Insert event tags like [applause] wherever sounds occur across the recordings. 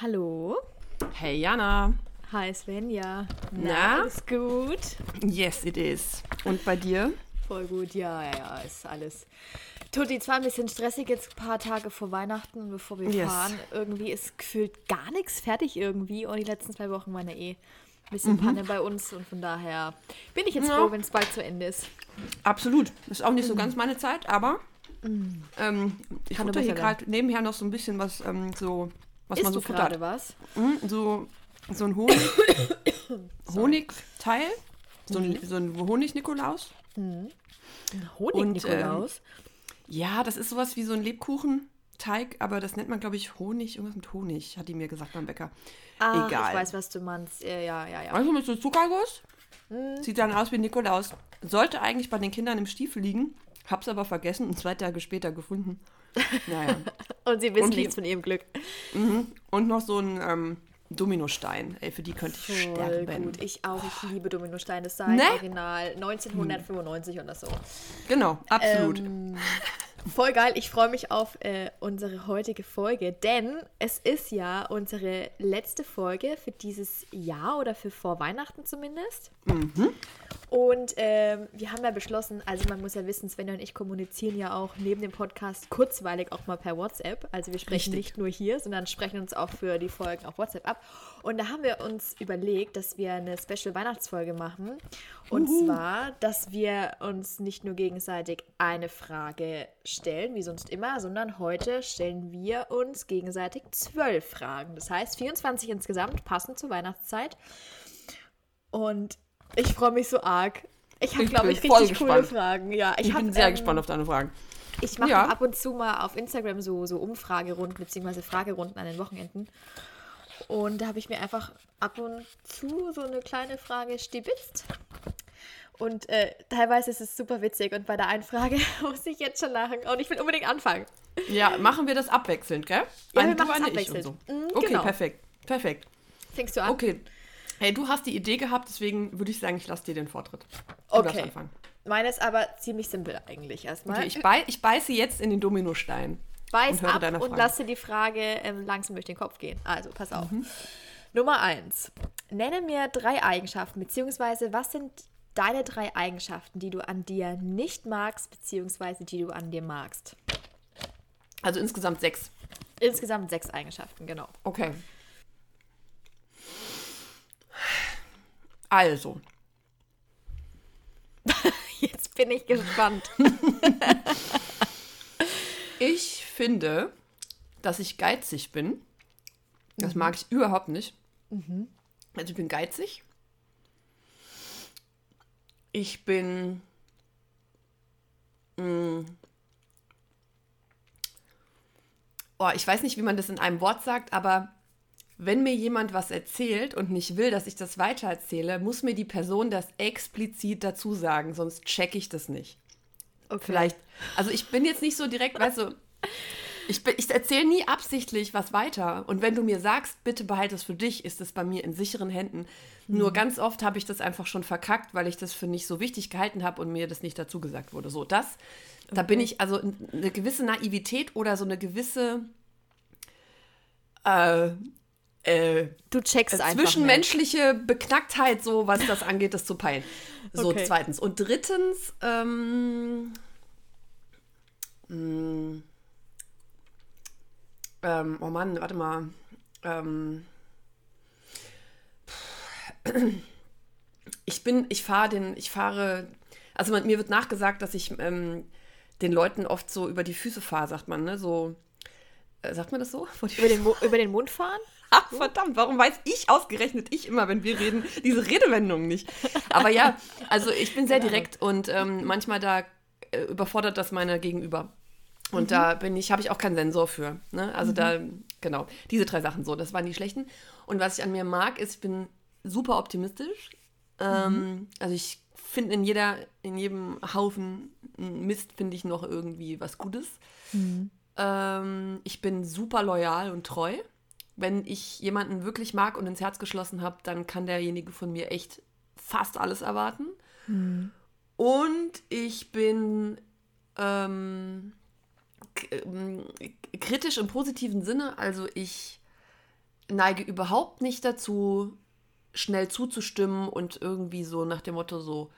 Hallo. Hey Jana. Hi Svenja. Na? Alles gut? Yes, it is. Und bei dir? Voll gut, ja, ja, ja, ist alles. Tutti, zwar ein bisschen stressig jetzt ein paar Tage vor Weihnachten, bevor wir Yes. fahren. Irgendwie ist gefühlt gar nichts fertig irgendwie. Und die letzten zwei Wochen waren ja eh ein bisschen Panne bei uns. Und von daher bin ich jetzt Mhm. Ja. froh, wenn es bald zu Ende ist. Absolut. Ist auch nicht so ganz meine Zeit, aber ähm, ich futter hier gerade nebenher noch so ein bisschen was, ähm, so, was Isst man so du gerade futtert. was? Mhm, so, so ein Honig, [coughs] Honigteil, so ein, so ein Honig-Nikolaus. Honig, Und, Nikolaus. Ja, das ist sowas wie so ein Lebkuchenteig, aber das nennt man, glaube ich, Honig, irgendwas mit Honig, hat die mir gesagt beim Bäcker. ah, egal. ich weiß, was du meinst. Ja, ja, ja. Also mit so Zuckerguss. Mhm. Sieht dann aus wie Nikolaus. Sollte eigentlich bei den Kindern im Stiefel liegen. Hab's aber vergessen und zwei Tage später gefunden. [laughs] Naja. Und sie wissen Und die- nichts von ihrem Glück. und noch so ein ähm, Dominostein. Ey, für die könnte ich Voll sterben. gut. Ich auch. Ich liebe Dominostein. Das sei Ne? original 1995 oder so. Genau, absolut. Ähm, voll geil. Ich freue mich auf äh, unsere heutige Folge, denn es ist ja unsere letzte Folge für dieses Jahr oder für vor Weihnachten zumindest. Und ähm, wir haben ja beschlossen, also man muss ja wissen, Svenja und ich kommunizieren ja auch neben dem Podcast kurzweilig auch mal per WhatsApp. Also wir sprechen Richtig. nicht nur hier, sondern sprechen uns auch für die Folgen auf WhatsApp ab. Und da haben wir uns überlegt, dass wir eine Special Weihnachtsfolge machen. Und zwar, dass wir uns nicht nur gegenseitig eine Frage stellen, wie sonst immer, sondern heute stellen wir uns gegenseitig zwölf Fragen. Das heißt 24 insgesamt, passend zur Weihnachtszeit. Und ich freue mich so arg. Ich habe, glaube ich, richtig coole gespannt. Fragen. Ja, ich, ich hab, bin sehr ähm, gespannt auf deine Fragen. Ich mache Ja. ab und zu mal auf Instagram so, so Umfragerunden bzw. Fragerunden an den Wochenenden. Und da habe ich mir einfach ab und zu so eine kleine Frage stibitzt. Und äh, teilweise ist es super witzig. Und bei der einen Frage [laughs] muss ich jetzt schon lachen. Und ich will unbedingt anfangen. Ja, machen wir das abwechselnd, gell? Ja, Eine wir eine ich abwechselnd. so. Mhm, Okay, genau. perfekt. Perfekt. Fängst du an? Okay. Hey, du hast die Idee gehabt, deswegen würde ich sagen, ich lasse dir den Vortritt. Du Okay. anfangen. Meine ist aber ziemlich simpel eigentlich erstmal. Okay, ich, bei, ich beiße jetzt in den Dominostein. Beiß und ab und lasse die Frage ähm, langsam durch den Kopf gehen. Also, pass auf. Mhm. Nummer eins. Nenne mir drei Eigenschaften, beziehungsweise was sind deine drei Eigenschaften, die du an dir nicht magst, beziehungsweise die du an dir magst? Also insgesamt sechs. Insgesamt sechs Eigenschaften, genau. Okay. Also, [laughs] Jetzt bin ich gespannt. [laughs] ich finde, dass ich geizig bin. Das mag ich überhaupt nicht. Also ich bin geizig. Ich bin. Mh, oh, ich weiß nicht, wie man das in einem Wort sagt, aber wenn mir jemand was erzählt und nicht will, dass ich das weitererzähle, muss mir die Person das explizit dazu sagen, sonst checke ich das nicht. Okay. Vielleicht, also ich bin jetzt nicht so direkt, weißt du, ich, ich erzähle nie absichtlich was weiter. Und wenn du mir sagst, bitte behalte es für dich, ist es bei mir in sicheren Händen. Nur ganz oft habe ich das einfach schon verkackt, weil ich das für nicht so wichtig gehalten habe und mir das nicht dazu gesagt wurde. So, das, da bin ich, also eine gewisse Naivität oder so eine gewisse äh, äh, Du checkst einfach. nicht. zwischenmenschliche Beknacktheit, so was das angeht, das zu peilen. So, Okay. zweitens. Und drittens, ähm, mh, ähm, oh Mann, warte mal. Ähm, ich bin, ich fahre den, ich fahre, also man, mir wird nachgesagt, dass ich ähm, den Leuten oft so über die Füße fahre, sagt man, ne? So, äh, sagt man das so? Über den, über den Mund fahren? Ach, verdammt, warum weiß ich ausgerechnet, ich immer, wenn wir reden, diese Redewendung nicht? Aber ja, also ich bin sehr direkt und ähm, manchmal da äh, überfordert das meine Gegenüber. Und da bin ich, habe ich auch keinen Sensor für. Ne? Also da, genau, diese drei Sachen so, das waren die schlechten. Und was ich an mir mag, ist, ich bin super optimistisch. Ähm, also ich finde in jeder, in jedem Haufen Mist finde ich noch irgendwie was Gutes. Ähm, ich bin super loyal und treu. Wenn ich jemanden wirklich mag und ins Herz geschlossen habe, dann kann derjenige von mir echt fast alles erwarten. Und ich bin ähm, ähm, kritisch im positiven Sinne. Also ich neige überhaupt nicht dazu, schnell zuzustimmen und irgendwie so nach dem Motto so,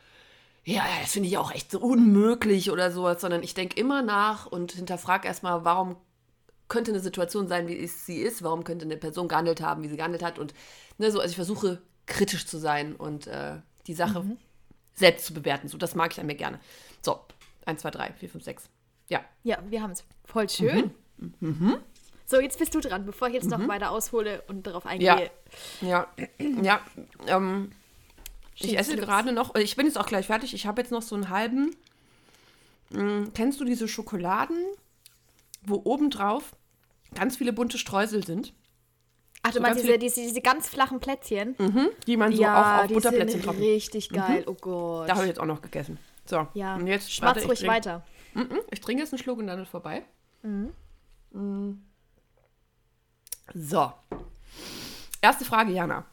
ja, das finde ich auch echt so unmöglich oder sowas, sondern ich denke immer nach und hinterfrage erstmal, warum könnte eine Situation sein, wie sie ist, warum könnte eine Person gehandelt haben, wie sie gehandelt hat und ne, so, also ich versuche kritisch zu sein und äh, die Sache mhm. selbst zu bewerten. So, das mag ich an mir gerne. So, 1, 2, 3, 4, 5, 6. Ja. Ja, wir haben es. Voll schön. Mhm. Mhm. So, jetzt bist du dran, bevor ich jetzt noch mhm. weiter aushole und darauf eingehe. Ja, ja, ja. Ähm, ich esse gerade noch, ich bin jetzt auch gleich fertig. Ich habe jetzt noch so einen halben. Hm, kennst du diese Schokoladen, wo obendrauf ganz viele bunte Streusel sind? Ach, du so meinst diese, diese, diese, ganz flachen Plätzchen? Mhm, die man so ja, auch auf Butterplätzchen drauf. richtig geil, mhm. oh Gott. Da habe ich jetzt auch noch gegessen. So, ja. und jetzt Schmatz ruhig trink, weiter. Mhm, ich trinke jetzt einen Schluck und dann ist vorbei. Mhm. mhm. So. Erste Frage, Jana.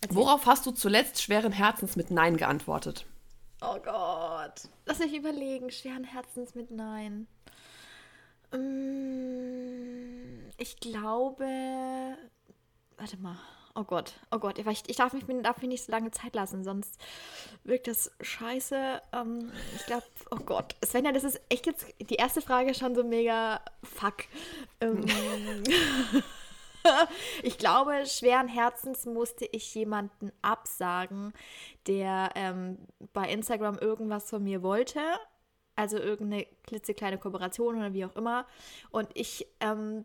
Erzähl. Worauf hast du zuletzt schweren Herzens mit Nein geantwortet? Oh Gott. Lass mich überlegen. Schweren Herzens mit Nein. Mm, ich glaube. Warte mal. Oh Gott, oh Gott, ich, ich darf, mich, darf mich nicht so lange Zeit lassen, sonst wirkt das scheiße. Ähm, ich glaube, oh Gott, Svenja, das ist echt jetzt die erste Frage schon so mega fuck. Ähm, [laughs] ich glaube, schweren Herzens musste ich jemanden absagen, der ähm, bei Instagram irgendwas von mir wollte. Also irgendeine klitzekleine Kooperation oder wie auch immer. Und ich ähm,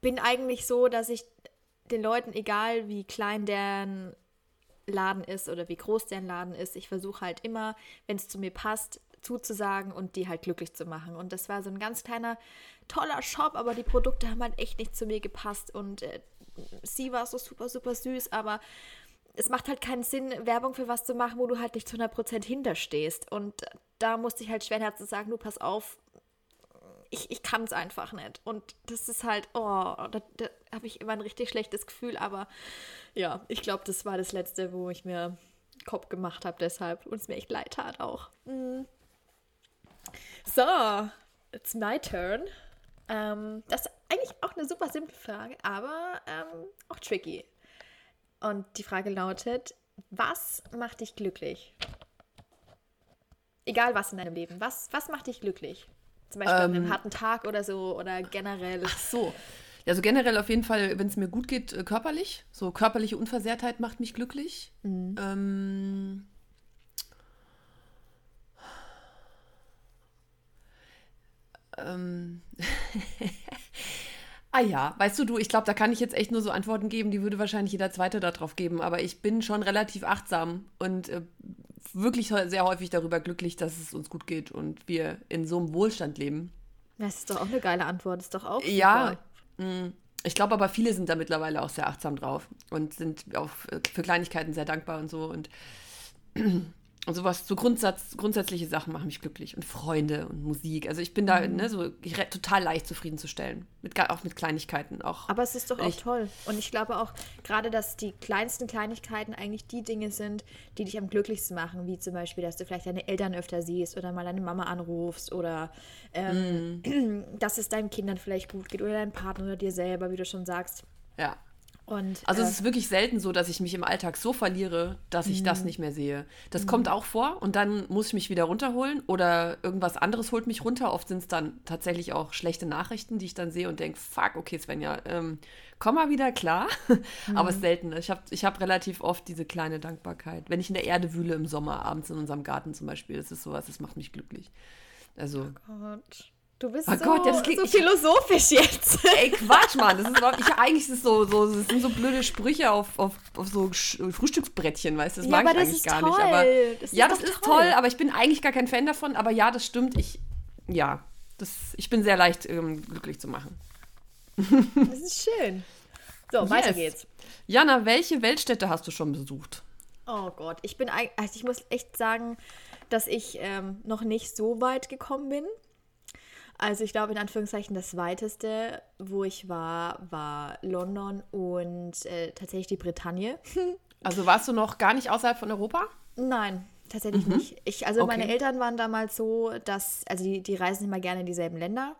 bin eigentlich so, dass ich den Leuten, egal wie klein deren Laden ist oder wie groß deren Laden ist, ich versuche halt immer, wenn es zu mir passt, zuzusagen und die halt glücklich zu machen. Und das war so ein ganz kleiner, toller Shop, aber die Produkte haben halt echt nicht zu mir gepasst und äh, sie war so super, super süß, aber es macht halt keinen Sinn, Werbung für was zu machen, wo du halt nicht zu 100% hinterstehst. Und da musste ich halt schweren Herzens sagen, du pass auf, ich, ich kann es einfach nicht. Und das ist halt, oh, da, da habe ich immer ein richtig schlechtes Gefühl, aber ja, ich glaube, das war das Letzte, wo ich mir Kopf gemacht habe deshalb und es mir echt leid tat auch. Mhm. So, it's my turn. Ähm, das ist eigentlich auch eine super simple Frage, aber ähm, auch tricky. Und die Frage lautet, was macht dich glücklich? Egal was in deinem Leben, was, was macht dich glücklich? Zum Beispiel ähm, an einem ähm. harten Tag oder so oder generell. Ach so. Also generell auf jeden Fall, wenn es mir gut geht, äh, körperlich. So körperliche Unversehrtheit macht mich glücklich. Mhm. Ähm, ähm, [laughs] ah ja, weißt du, du, ich glaube, da kann ich jetzt echt nur so Antworten geben, die würde wahrscheinlich jeder Zweite darauf geben, aber ich bin schon relativ achtsam und äh, wirklich sehr häufig darüber glücklich, dass es uns gut geht und wir in so einem Wohlstand leben. Das ist doch auch eine geile Antwort, ist doch auch. Ja, mh, mm, ich glaube aber, viele sind da mittlerweile auch sehr achtsam drauf und sind auch für Kleinigkeiten sehr dankbar und so und und sowas, so Grundsatz, grundsätzliche Sachen machen mich glücklich. Und Freunde und Musik. Also ich bin da mhm. ne, so total leicht zufriedenzustellen. Mit, auch mit Kleinigkeiten. Auch, Aber es ist doch auch ich, toll. Und ich glaube auch gerade, dass die kleinsten Kleinigkeiten eigentlich die Dinge sind, die dich am glücklichsten machen. Wie zum Beispiel, dass du vielleicht deine Eltern öfter siehst oder mal deine Mama anrufst oder ähm, mhm. [clears throat] dass es deinen Kindern vielleicht gut geht oder deinem Partner oder dir selber, wie du schon sagst. Ja. Und, also äh, es ist wirklich selten so, dass ich mich im Alltag so verliere, dass ich das mhm. nicht mehr sehe. Das mhm. kommt auch vor und dann muss ich mich wieder runterholen oder irgendwas anderes holt mich runter. Oft sind es dann tatsächlich auch schlechte Nachrichten, die ich dann sehe und denke, fuck, okay Svenja, ähm, komm mal wieder klar. Mhm. [laughs] Aber es ist selten. Ich habe ich hab relativ oft diese kleine Dankbarkeit. Wenn ich in der Erde wühle im Sommer, abends in unserem Garten zum Beispiel, das ist sowas, das macht mich glücklich. Also. Oh Gott. Du bist oh so, Gott, das klingt, so philosophisch jetzt. [laughs] Ey, Quatsch, Mann. Das ist überhaupt, ich, eigentlich ist es so, so, das sind so blöde Sprüche auf, auf, auf so Frühstücksbrettchen, weißt du? Das ja, mag ich eigentlich gar toll. nicht. Aber, das ja, das ist toll. toll, aber ich bin eigentlich gar kein Fan davon. Aber ja, das stimmt. Ich, ja, das, ich bin sehr leicht ähm, glücklich zu machen. Das ist schön. So, yes. weiter geht's. Jana, welche Weltstädte hast du schon besucht? Oh Gott, ich bin, also ich muss echt sagen, dass ich ähm, noch nicht so weit gekommen bin. Also ich glaube, in Anführungszeichen das weiteste, wo ich war, war London und äh, tatsächlich die Bretagne. [laughs] also warst du noch gar nicht außerhalb von Europa? Nein, tatsächlich mhm. nicht. Ich, also okay. meine Eltern waren damals so, dass, also die, die reisen immer gerne in dieselben Länder.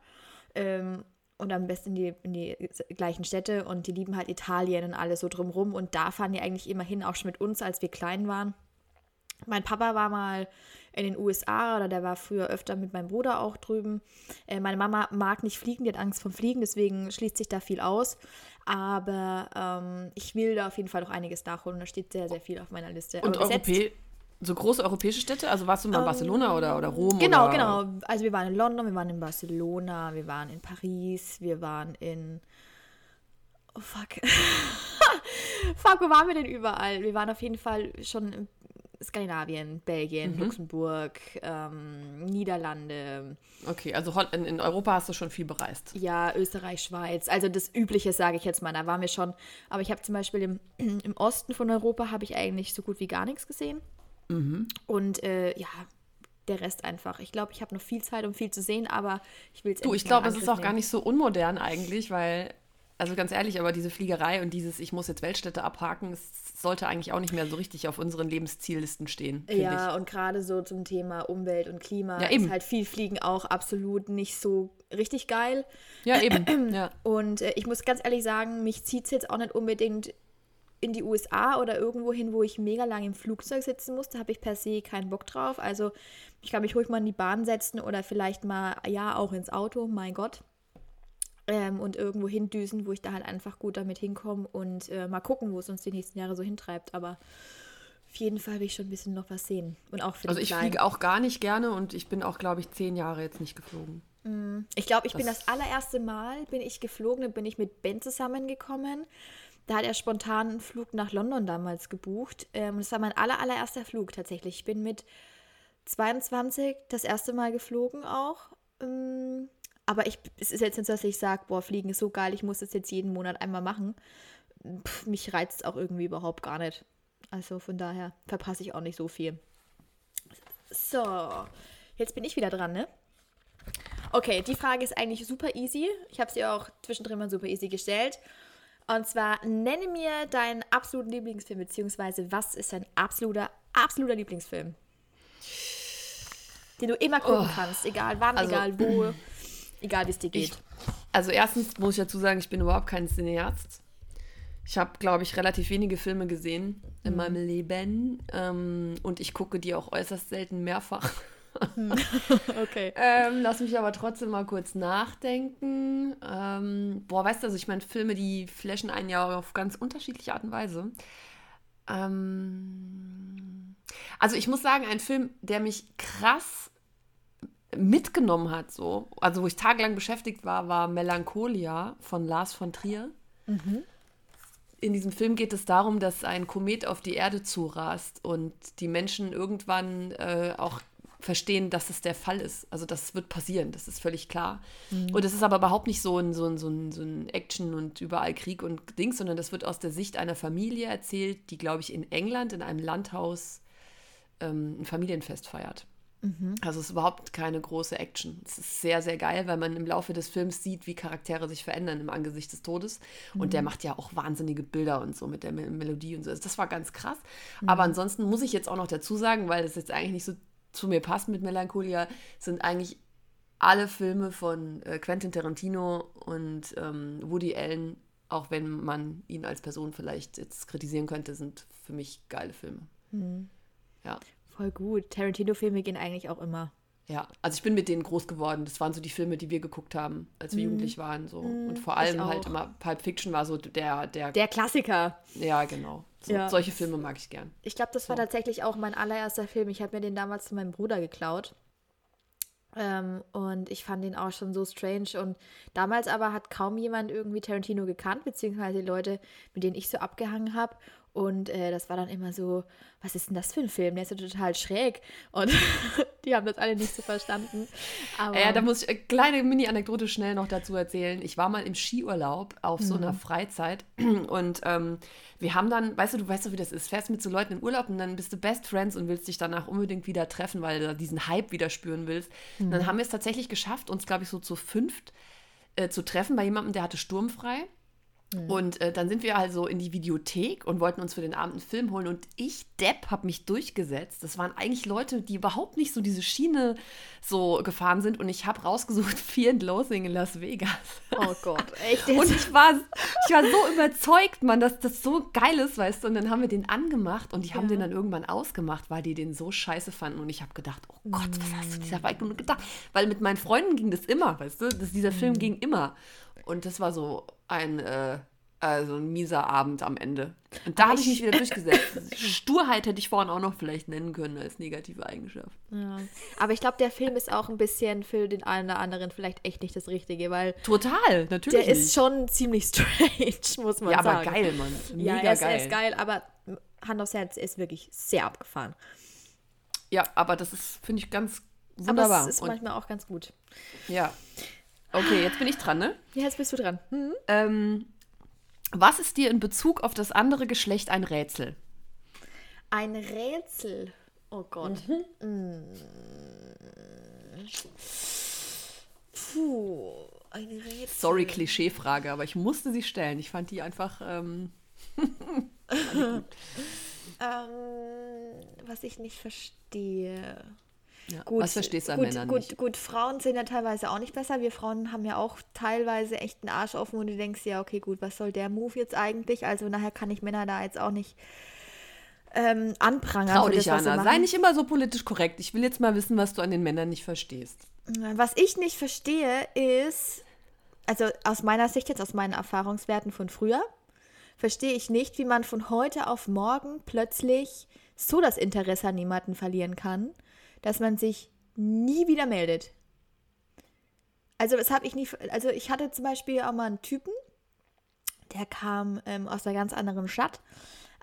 Ähm, und am besten in die, in die gleichen Städte und die lieben halt Italien und alles so drumrum und da fahren die eigentlich immer hin, auch schon mit uns, als wir klein waren. Mein Papa war mal in den USA oder der war früher öfter mit meinem Bruder auch drüben. Äh, meine Mama mag nicht fliegen, die hat Angst vom Fliegen, deswegen schließt sich da viel aus. Aber ähm, ich will da auf jeden Fall noch einiges nachholen. Da steht sehr, sehr viel auf meiner Liste. Und Europä so große europäische Städte? Also warst du mal in ähm, Barcelona oder, oder Rom? Genau, oder? genau. Also wir waren in London, wir waren in Barcelona, wir waren in Paris, wir waren in. Oh fuck. [laughs] fuck, wo waren wir denn überall? Wir waren auf jeden Fall schon Skandinavien, Belgien, mhm. Luxemburg, ähm, Niederlande. Okay, also in, in, Europa hast du schon viel bereist. Ja, Österreich, Schweiz. Also das Übliche, sage ich jetzt mal. Da waren wir schon. Aber ich habe zum Beispiel im, [clears throat] im Osten von Europa habe ich eigentlich so gut wie gar nichts gesehen. Mhm. Und äh, ja, der Rest einfach. Ich glaube, ich habe noch viel Zeit, um viel zu sehen, aber ich will es Du, ich glaube, es ist auch nehmen. gar nicht so unmodern eigentlich, weil also ganz ehrlich, aber diese Fliegerei und dieses, ich muss jetzt Weltstädte abhaken, es sollte eigentlich auch nicht mehr so richtig auf unseren Lebensziellisten stehen. Ja, ich. und gerade so zum Thema Umwelt und Klima ja, eben. ist halt viel Fliegen auch absolut nicht so richtig geil. Ja, eben. [clears throat] ja. Und äh, ich muss ganz ehrlich sagen, mich zieht es jetzt auch nicht unbedingt in die USA oder irgendwo hin, wo ich mega lang im Flugzeug sitzen muss. Da habe ich per se keinen Bock drauf. Also ich kann mich ruhig mal in die Bahn setzen oder vielleicht mal, ja, auch ins Auto, mein Gott ähm, und irgendwo hindüsen, wo ich da halt einfach gut damit hinkomme und äh, mal gucken, wo es uns die nächsten Jahre so hintreibt. Aber auf jeden Fall will ich schon ein bisschen noch was sehen. Und auch für Also ich fliege auch gar nicht gerne und ich bin auch, glaube ich, zehn Jahre jetzt nicht geflogen. Mm. Ich glaube, ich das bin das allererste Mal, bin ich geflogen, bin ich mit Ben zusammengekommen. Da hat er spontan einen Flug nach London damals gebucht. Ähm, das war mein aller, allererster Flug tatsächlich. Ich bin mit 22 das erste Mal geflogen auch. Ähm, aber ich, es ist jetzt nicht so, dass ich sage, boah, Fliegen ist so geil, ich muss das jetzt jeden Monat einmal machen. Pff, mich reizt es auch irgendwie überhaupt gar nicht. Also von daher verpasse ich auch nicht so viel. So, jetzt bin ich wieder dran, ne? Okay, die Frage ist eigentlich super easy. Ich habe sie auch zwischendrin mal super easy gestellt. Und zwar, nenne mir deinen absoluten Lieblingsfilm, beziehungsweise was ist dein absoluter, absoluter Lieblingsfilm? Den du immer gucken oh, kannst, egal wann, also, egal wo. [clears throat] Egal, wie es dir geht. Ich, also erstens muss ich dazu sagen, ich bin überhaupt kein Cineast. Ich habe, glaube ich, relativ wenige Filme gesehen in mhm. meinem Leben. Ähm, und ich gucke die auch äußerst selten mehrfach. Hm. [laughs] okay. Ähm, lass mich aber trotzdem mal kurz nachdenken. Ähm, boah, weißt du, also ich meine, Filme, die flashen einen ja auf ganz unterschiedliche Art und Weise. Ähm, also ich muss sagen, ein Film, der mich krass mitgenommen hat, so, also wo ich tagelang beschäftigt war, war Melancholia von Lars von Trier. Mhm. In diesem Film geht es darum, dass ein Komet auf die Erde zurast und die Menschen irgendwann äh, auch verstehen, dass es der Fall ist. Also das wird passieren, das ist völlig klar. Mhm. Und es ist aber überhaupt nicht so ein, so, ein, so, ein, so ein Action und überall Krieg und Dings, sondern das wird aus der Sicht einer Familie erzählt, die, glaube ich, in England in einem Landhaus ähm, ein Familienfest feiert. Mhm. Also es ist überhaupt keine große Action. Es ist sehr, sehr geil, weil man im Laufe des Films sieht, wie Charaktere sich verändern im Angesicht des Todes. Mhm. Und der mhm. macht ja auch wahnsinnige Bilder und so mit der Melodie und so. Also das war ganz krass. Mhm. Aber ansonsten muss ich jetzt auch noch dazu sagen, weil das jetzt eigentlich nicht so zu mir passt mit Melancholia, sind eigentlich alle Filme von äh, Quentin Tarantino und ähm, Woody Allen, auch wenn man ihn als Person vielleicht jetzt kritisieren könnte, sind für mich geile Filme. Mhm. Ja. Voll gut. Tarantino-Filme gehen eigentlich auch immer. Ja, also ich bin mit denen groß geworden. Das waren so die Filme, die wir geguckt haben, als wir mm. jugendlich waren. So. Mm, und vor allem halt immer Pulp Fiction war so der. Der, der Klassiker. Ja, genau. So, ja. Solche Filme mag ich gern. Ich glaube, das war tatsächlich auch mein allererster Film. Ich habe mir den damals zu meinem Bruder geklaut. Ähm, und ich fand den auch schon so strange. Und damals aber hat kaum jemand irgendwie Tarantino gekannt, beziehungsweise die Leute, mit denen ich so abgehangen habe. Und äh, das war dann immer so, was ist denn das für ein Film? Der ist ja total schräg. Und [laughs] die haben das alle nicht so verstanden. Aber ja, da muss ich eine kleine Mini-Anekdote schnell noch dazu erzählen. Ich war mal im Skiurlaub auf so einer mhm. Freizeit [clears throat] und ähm, wir haben dann, weißt du, du weißt doch, wie das ist, fährst mit so Leuten in Urlaub und dann bist du Best Friends und willst dich danach unbedingt wieder treffen, weil du diesen Hype wieder spüren willst. Mhm. Dann haben wir es tatsächlich geschafft, uns, glaube ich, so zu fünft äh, zu treffen bei jemandem, der hatte sturmfrei. Und äh, dann sind wir also in die Videothek und wollten uns für den Abend einen Film holen. Und ich, Depp, habe mich durchgesetzt. Das waren eigentlich Leute, die überhaupt nicht so diese Schiene so gefahren sind. Und ich habe rausgesucht, [laughs] Fear and Loathing in Las Vegas. Oh Gott, echt? Und ich war, ich war so überzeugt, Mann, dass das so geil ist, weißt du. Und dann haben wir den angemacht und die haben Ja. den dann irgendwann ausgemacht, weil die den so scheiße fanden. Und ich habe gedacht, oh Gott, was hast du dieser Weibung gedacht? Weil mit meinen Freunden ging das immer, weißt du. Das, dieser Film ging immer. Und das war so ein, äh, also ein mieser Abend am Ende. Und da habe ich mich wieder durchgesetzt. [laughs] Sturheit hätte ich vorhin auch noch vielleicht nennen können als negative Eigenschaft. Ja. Aber ich glaube, der Film ist auch ein bisschen für den einen oder anderen vielleicht echt nicht das Richtige, weil Total, natürlich. der ist nicht. schon ziemlich [laughs] strange, muss man ja, aber sagen. geil, Mann. Ja, Mega er ist, geil. er ist geil, aber Hand aufs Herz, er ist wirklich sehr abgefahren. Ja, aber das ist, finde ich, ganz Aber wunderbar. es ist Und, manchmal auch ganz gut. ja. Okay, jetzt bin ich dran, ne? Ja, jetzt bist du dran. Hm? Ähm, was ist dir in Bezug auf das andere Geschlecht ein Rätsel? Ein Rätsel. Oh Gott. Mm. Puh, ein Rätsel. Sorry, Klischeefrage, aber ich musste sie stellen. Ich fand die einfach. Ähm, [laughs] Ähm, was ich nicht verstehe. Ja. Gut, was verstehst du an gut, Männern gut, nicht? Gut, Frauen sind ja teilweise auch nicht besser. Wir Frauen haben ja auch teilweise echt einen Arsch offen und du denkst, ja, okay, gut, was soll der Move jetzt eigentlich? Also nachher kann ich Männer da jetzt auch nicht ähm, anprangern. Trau dich, das, machen. Sei nicht immer so politisch korrekt. Ich will jetzt mal wissen, was du an den Männern nicht verstehst. Was ich nicht verstehe, ist, also aus meiner Sicht jetzt, aus meinen Erfahrungswerten von früher, verstehe ich nicht, wie man von heute auf morgen plötzlich so das Interesse an jemanden verlieren kann, dass man sich nie wieder meldet. Also das habe ich nie, also ich hatte zum Beispiel auch mal einen Typen, der kam ähm, aus einer ganz anderen Stadt,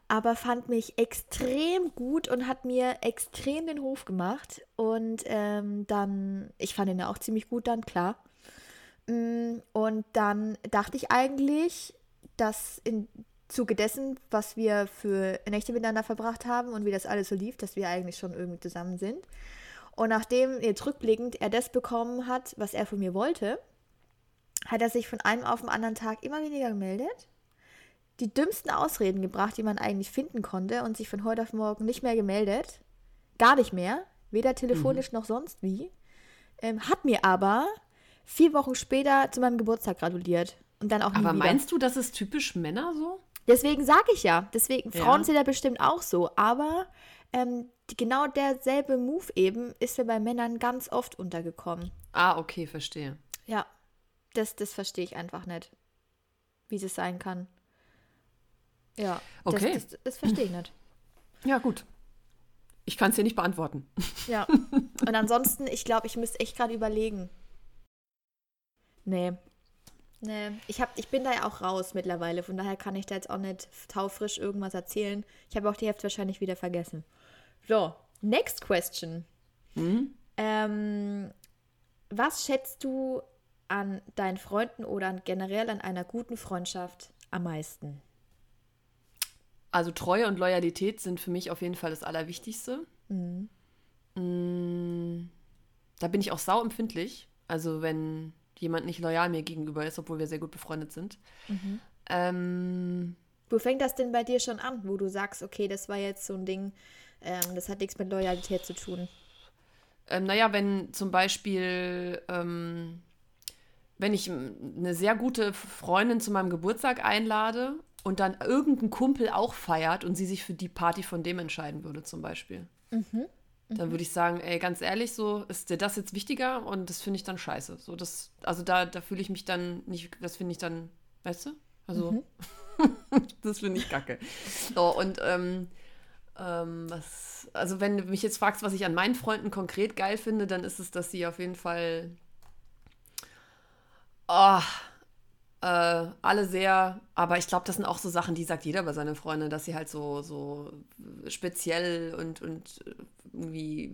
aber fand mich extrem gut und hat mir extrem den Hof gemacht. Und ähm, dann, ich fand ihn ja auch ziemlich gut dann, klar. Mm, Und dann dachte ich eigentlich, dass im Zuge dessen, was wir für Nächte miteinander verbracht haben und wie das alles so lief, dass wir eigentlich schon irgendwie zusammen sind. Und nachdem jetzt rückblickend er das bekommen hat, was er von mir wollte, hat er sich von einem auf den anderen Tag immer weniger gemeldet, die dümmsten Ausreden gebracht, die man eigentlich finden konnte und sich von heute auf morgen nicht mehr gemeldet. Gar nicht mehr, weder telefonisch noch sonst wie. Ähm, hat mir aber vier Wochen später zu meinem Geburtstag gratuliert. Und dann auch Aber meinst du, das ist typisch Männer so? Deswegen sage ich ja. Deswegen, Ja. Frauen sind ja bestimmt auch so. Aber ähm, die, genau derselbe Move eben ist ja bei Männern ganz oft untergekommen. Ah, okay, verstehe. Ja, das, das verstehe ich einfach nicht. Wie es sein kann. Ja, Okay. das, das, das verstehe ich nicht. [clears throat] Ja, gut. Ich kann es dir nicht beantworten. Ja. [laughs] Und ansonsten, ich glaube, ich müsste echt gerade überlegen. Nee. Nee. Ich, hab, ich bin da ja auch raus mittlerweile. Von daher kann ich da jetzt auch nicht taufrisch irgendwas erzählen. Ich habe auch die Hälfte wahrscheinlich wieder vergessen. So, next question. Ähm, was schätzt du an deinen Freunden oder an, generell an einer guten Freundschaft am meisten? Also Treue und Loyalität sind für mich auf jeden Fall das Allerwichtigste. Mhm. Mm, Da bin ich auch sau empfindlich. Also wenn jemand nicht loyal mir gegenüber ist, obwohl wir sehr gut befreundet sind. Mhm. Ähm, Wo fängt das denn bei dir schon an, wo du sagst, okay, das war jetzt so ein Ding, ähm, das hat nichts mit Loyalität zu tun? ähm, naja, wenn zum Beispiel, ähm, wenn ich eine sehr gute Freundin zu meinem Geburtstag einlade und dann irgendein Kumpel auch feiert und sie sich für die Party von dem entscheiden würde, zum Beispiel. Dann würde ich sagen, ey, ganz ehrlich, so ist dir das jetzt wichtiger und das finde ich dann scheiße. So, das, also da, da fühle ich mich dann nicht, das finde ich dann, weißt du? Also, [laughs] das finde ich kacke. So, und ähm, ähm, was, also wenn du mich jetzt fragst, was ich an meinen Freunden konkret geil finde, dann ist es, dass sie auf jeden Fall oh, äh, alle sehr, aber ich glaube, das sind auch so Sachen, die sagt jeder bei seinen Freunden, dass sie halt so, so speziell und, und irgendwie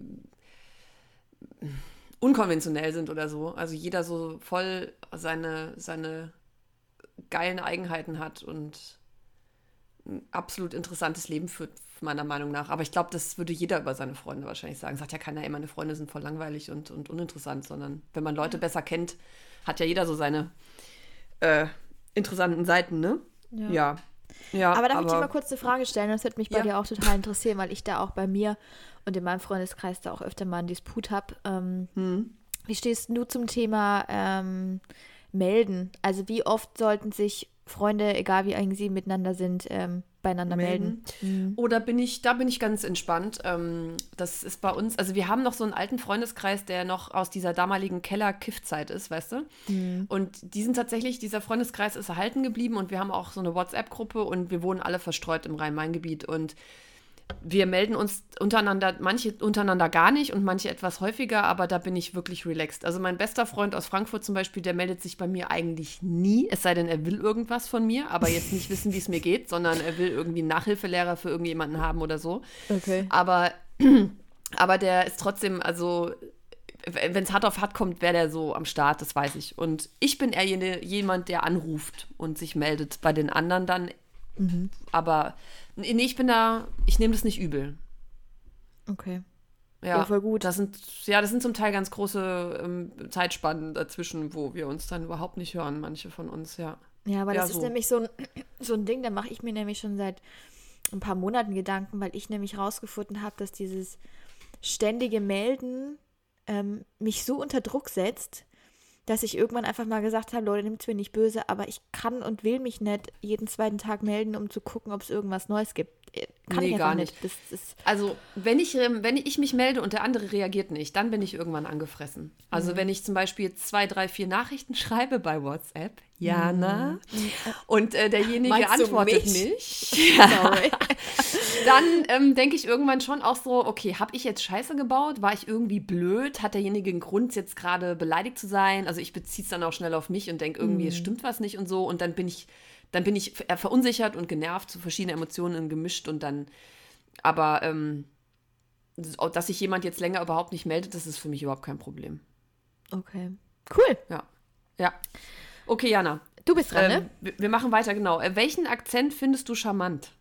unkonventionell sind oder so. Also jeder so voll seine, seine geilen Eigenheiten hat und ein absolut interessantes Leben führt, meiner Meinung nach. Aber ich glaube, das würde jeder über seine Freunde wahrscheinlich sagen. Sagt ja keiner, ey, meine Freunde sind voll langweilig und, und uninteressant, sondern wenn man Leute besser kennt, hat ja jeder so seine äh, interessanten Seiten, ne? Ja. ja. aber darf ich dir mal kurz eine Frage stellen? Das würde mich bei Ja. dir auch total interessieren, weil ich da auch bei mir und in meinem Freundeskreis da auch öfter mal einen Disput habe. Ähm, Hm. Wie stehst du zum Thema ähm, melden? Also wie oft sollten sich Freunde, egal wie eng sie miteinander sind, ähm, beieinander melden? Mhm. Oder bin ich, da bin ich ganz entspannt. Ähm, das ist bei uns, also wir haben noch so einen alten Freundeskreis, der noch aus dieser damaligen Keller-Kiff-Zeit ist, weißt du? Und die sind tatsächlich, dieser Freundeskreis ist erhalten geblieben und wir haben auch so eine WhatsApp-Gruppe und wir wohnen alle verstreut im Rhein-Main-Gebiet und wir melden uns untereinander, manche untereinander gar nicht und manche etwas häufiger, aber da bin ich wirklich relaxed. Also mein bester Freund aus Frankfurt zum Beispiel, der meldet sich bei mir eigentlich nie, es sei denn, er will irgendwas von mir, aber jetzt nicht wissen, wie es mir geht, sondern er will irgendwie einen Nachhilfelehrer für irgendjemanden haben oder so. Okay. Aber, [clears throat] aber der ist trotzdem, also wenn es hart auf hart kommt, wäre der so am Start, das weiß ich. Und ich bin eher jene, jemand, der anruft und sich meldet. Bei den anderen dann. Aber nee, ich bin da, ich nehme das nicht übel. Okay. Ja, Ja, voll gut. Das sind, ja, das sind zum Teil ganz große ähm, Zeitspannen dazwischen, wo wir uns dann überhaupt nicht hören, manche von uns, ja. Ja, aber Ja, das so. ist nämlich so ein, [clears throat] so ein Ding, da mache ich mir nämlich schon seit ein paar Monaten Gedanken, weil ich nämlich rausgefunden habe, dass dieses ständige Melden ähm, mich so unter Druck setzt, dass ich irgendwann einfach mal gesagt habe, Leute, nimmt's mir nicht böse, aber ich kann und will mich nicht jeden zweiten Tag melden, um zu gucken, ob es irgendwas Neues gibt. Kann Nee, ich gar nicht. Ist, Also, wenn ich, ähm, wenn ich mich melde und der andere reagiert nicht, dann bin ich irgendwann angefressen. Also, Mhm. wenn ich zum Beispiel zwei, drei, vier Nachrichten [laughs] schreibe bei WhatsApp, Jana, Mhm. und äh, derjenige Meinst antwortet mich? nicht, [laughs] sorry. dann ähm, denke ich irgendwann schon auch so, okay, habe ich jetzt Scheiße gebaut? War ich irgendwie blöd? Hat derjenige einen Grund, jetzt gerade beleidigt zu sein? Also ich beziehe es dann auch schnell auf mich und denke, irgendwie es stimmt was nicht und so. Und dann bin ich, dann bin ich ver- verunsichert und genervt, zu verschiedene Emotionen gemischt und dann, aber ähm, so- dass sich jemand jetzt länger überhaupt nicht meldet, das ist für mich überhaupt kein Problem. okay. Cool. Ja. Ja. Okay, Jana. Du bist dran, Ähm, ne? wir, wir machen weiter, genau. Äh, welchen Akzent findest du charmant?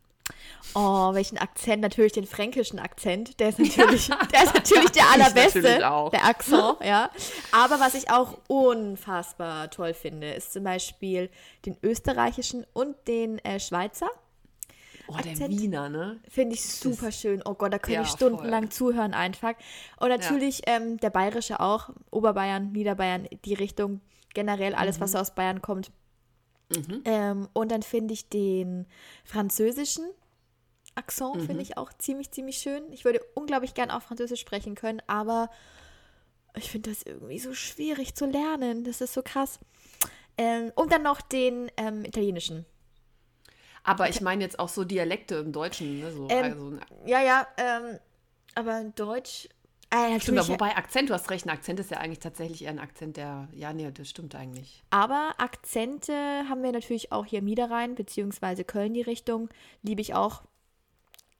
Oh, welchen Akzent? Natürlich den fränkischen Akzent. Der ist [laughs] natürlich, der, ist natürlich der [laughs] allerbeste. natürlich auch. Der Akzent, [laughs] ja. Aber was ich auch unfassbar toll finde, ist zum Beispiel den österreichischen und den äh, Schweizer. Oh, der Akzent? Wiener, ne? Finde ich super schön. Oh Gott, da könnte Ja, ich stundenlang zuhören einfach. Und natürlich ähm, der bayerische auch, Oberbayern, Niederbayern, die Richtung, generell alles, Mhm. was aus Bayern kommt. Ähm, und dann finde ich den französischen Akzent, Mhm. finde ich auch ziemlich, ziemlich schön. Ich würde unglaublich gern auch Französisch sprechen können, aber ich finde das irgendwie so schwierig zu lernen. Das ist so krass. Ähm, und dann noch den ähm, italienischen. Aber ich meine jetzt auch so Dialekte im Deutschen. Ne? So, Ähm, also, Ja, ja, ähm, aber Deutsch. Äh, stimmt, aber wobei Akzent, du hast recht, ein Akzent ist ja eigentlich tatsächlich eher ein Akzent, der, ja, nee, das stimmt eigentlich. aber Akzente haben wir natürlich auch hier Niederrhein, beziehungsweise Köln die Richtung. Liebe ich auch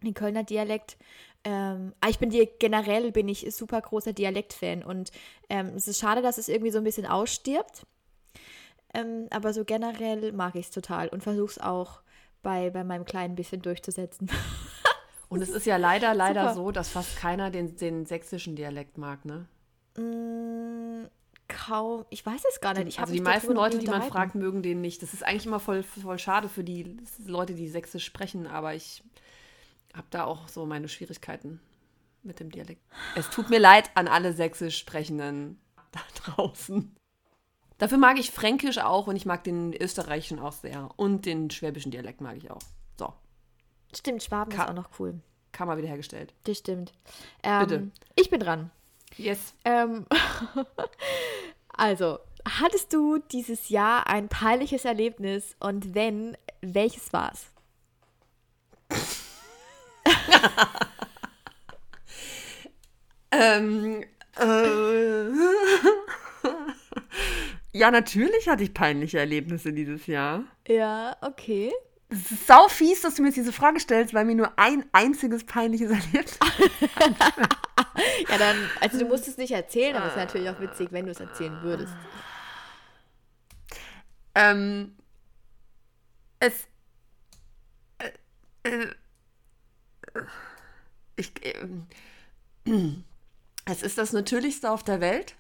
den Kölner Dialekt. Ähm, aber ich bin dir generell bin ich super großer Dialektfan und ähm, es ist schade, dass es irgendwie so ein bisschen ausstirbt. Ähm, aber so generell mag ich es total und versuche es auch bei, bei meinem kleinen bisschen durchzusetzen. [laughs] Und es ist ja leider, leider Super. so, dass fast keiner den, den sächsischen Dialekt mag, ne? Mm, kaum, ich weiß es gar nicht. Ich also die meisten Leute, die man fragt, mögen den nicht. Das ist eigentlich immer voll, voll schade für die Leute, die sächsisch sprechen, aber ich habe da auch so meine Schwierigkeiten mit dem Dialekt. Es tut mir leid an alle sächsisch Sprechenden da draußen. Dafür mag ich Fränkisch auch und ich mag den österreichischen auch sehr. Und den schwäbischen Dialekt mag ich auch. So, Stimmt, Schwaben Ka- ist auch noch cool. Kammer wiederhergestellt. Das stimmt. Ähm, Bitte. Ich bin dran. Yes. Ähm, [laughs] also, hattest du dieses Jahr ein peinliches Erlebnis und wenn, welches war's? Ähm, äh, [laughs] ja, natürlich hatte ich peinliche Erlebnisse dieses Jahr. Ja, okay. Es ist sau fies, dass du mir jetzt diese Frage stellst, weil mir nur ein einziges peinliches [laughs] Erlebnis. [laughs] Ja, dann, also du musst es nicht erzählen, aber es wäre natürlich auch witzig, wenn du es erzählen würdest. ähm, es. Äh, äh, ich, ähm, es ist das Natürlichste auf der Welt.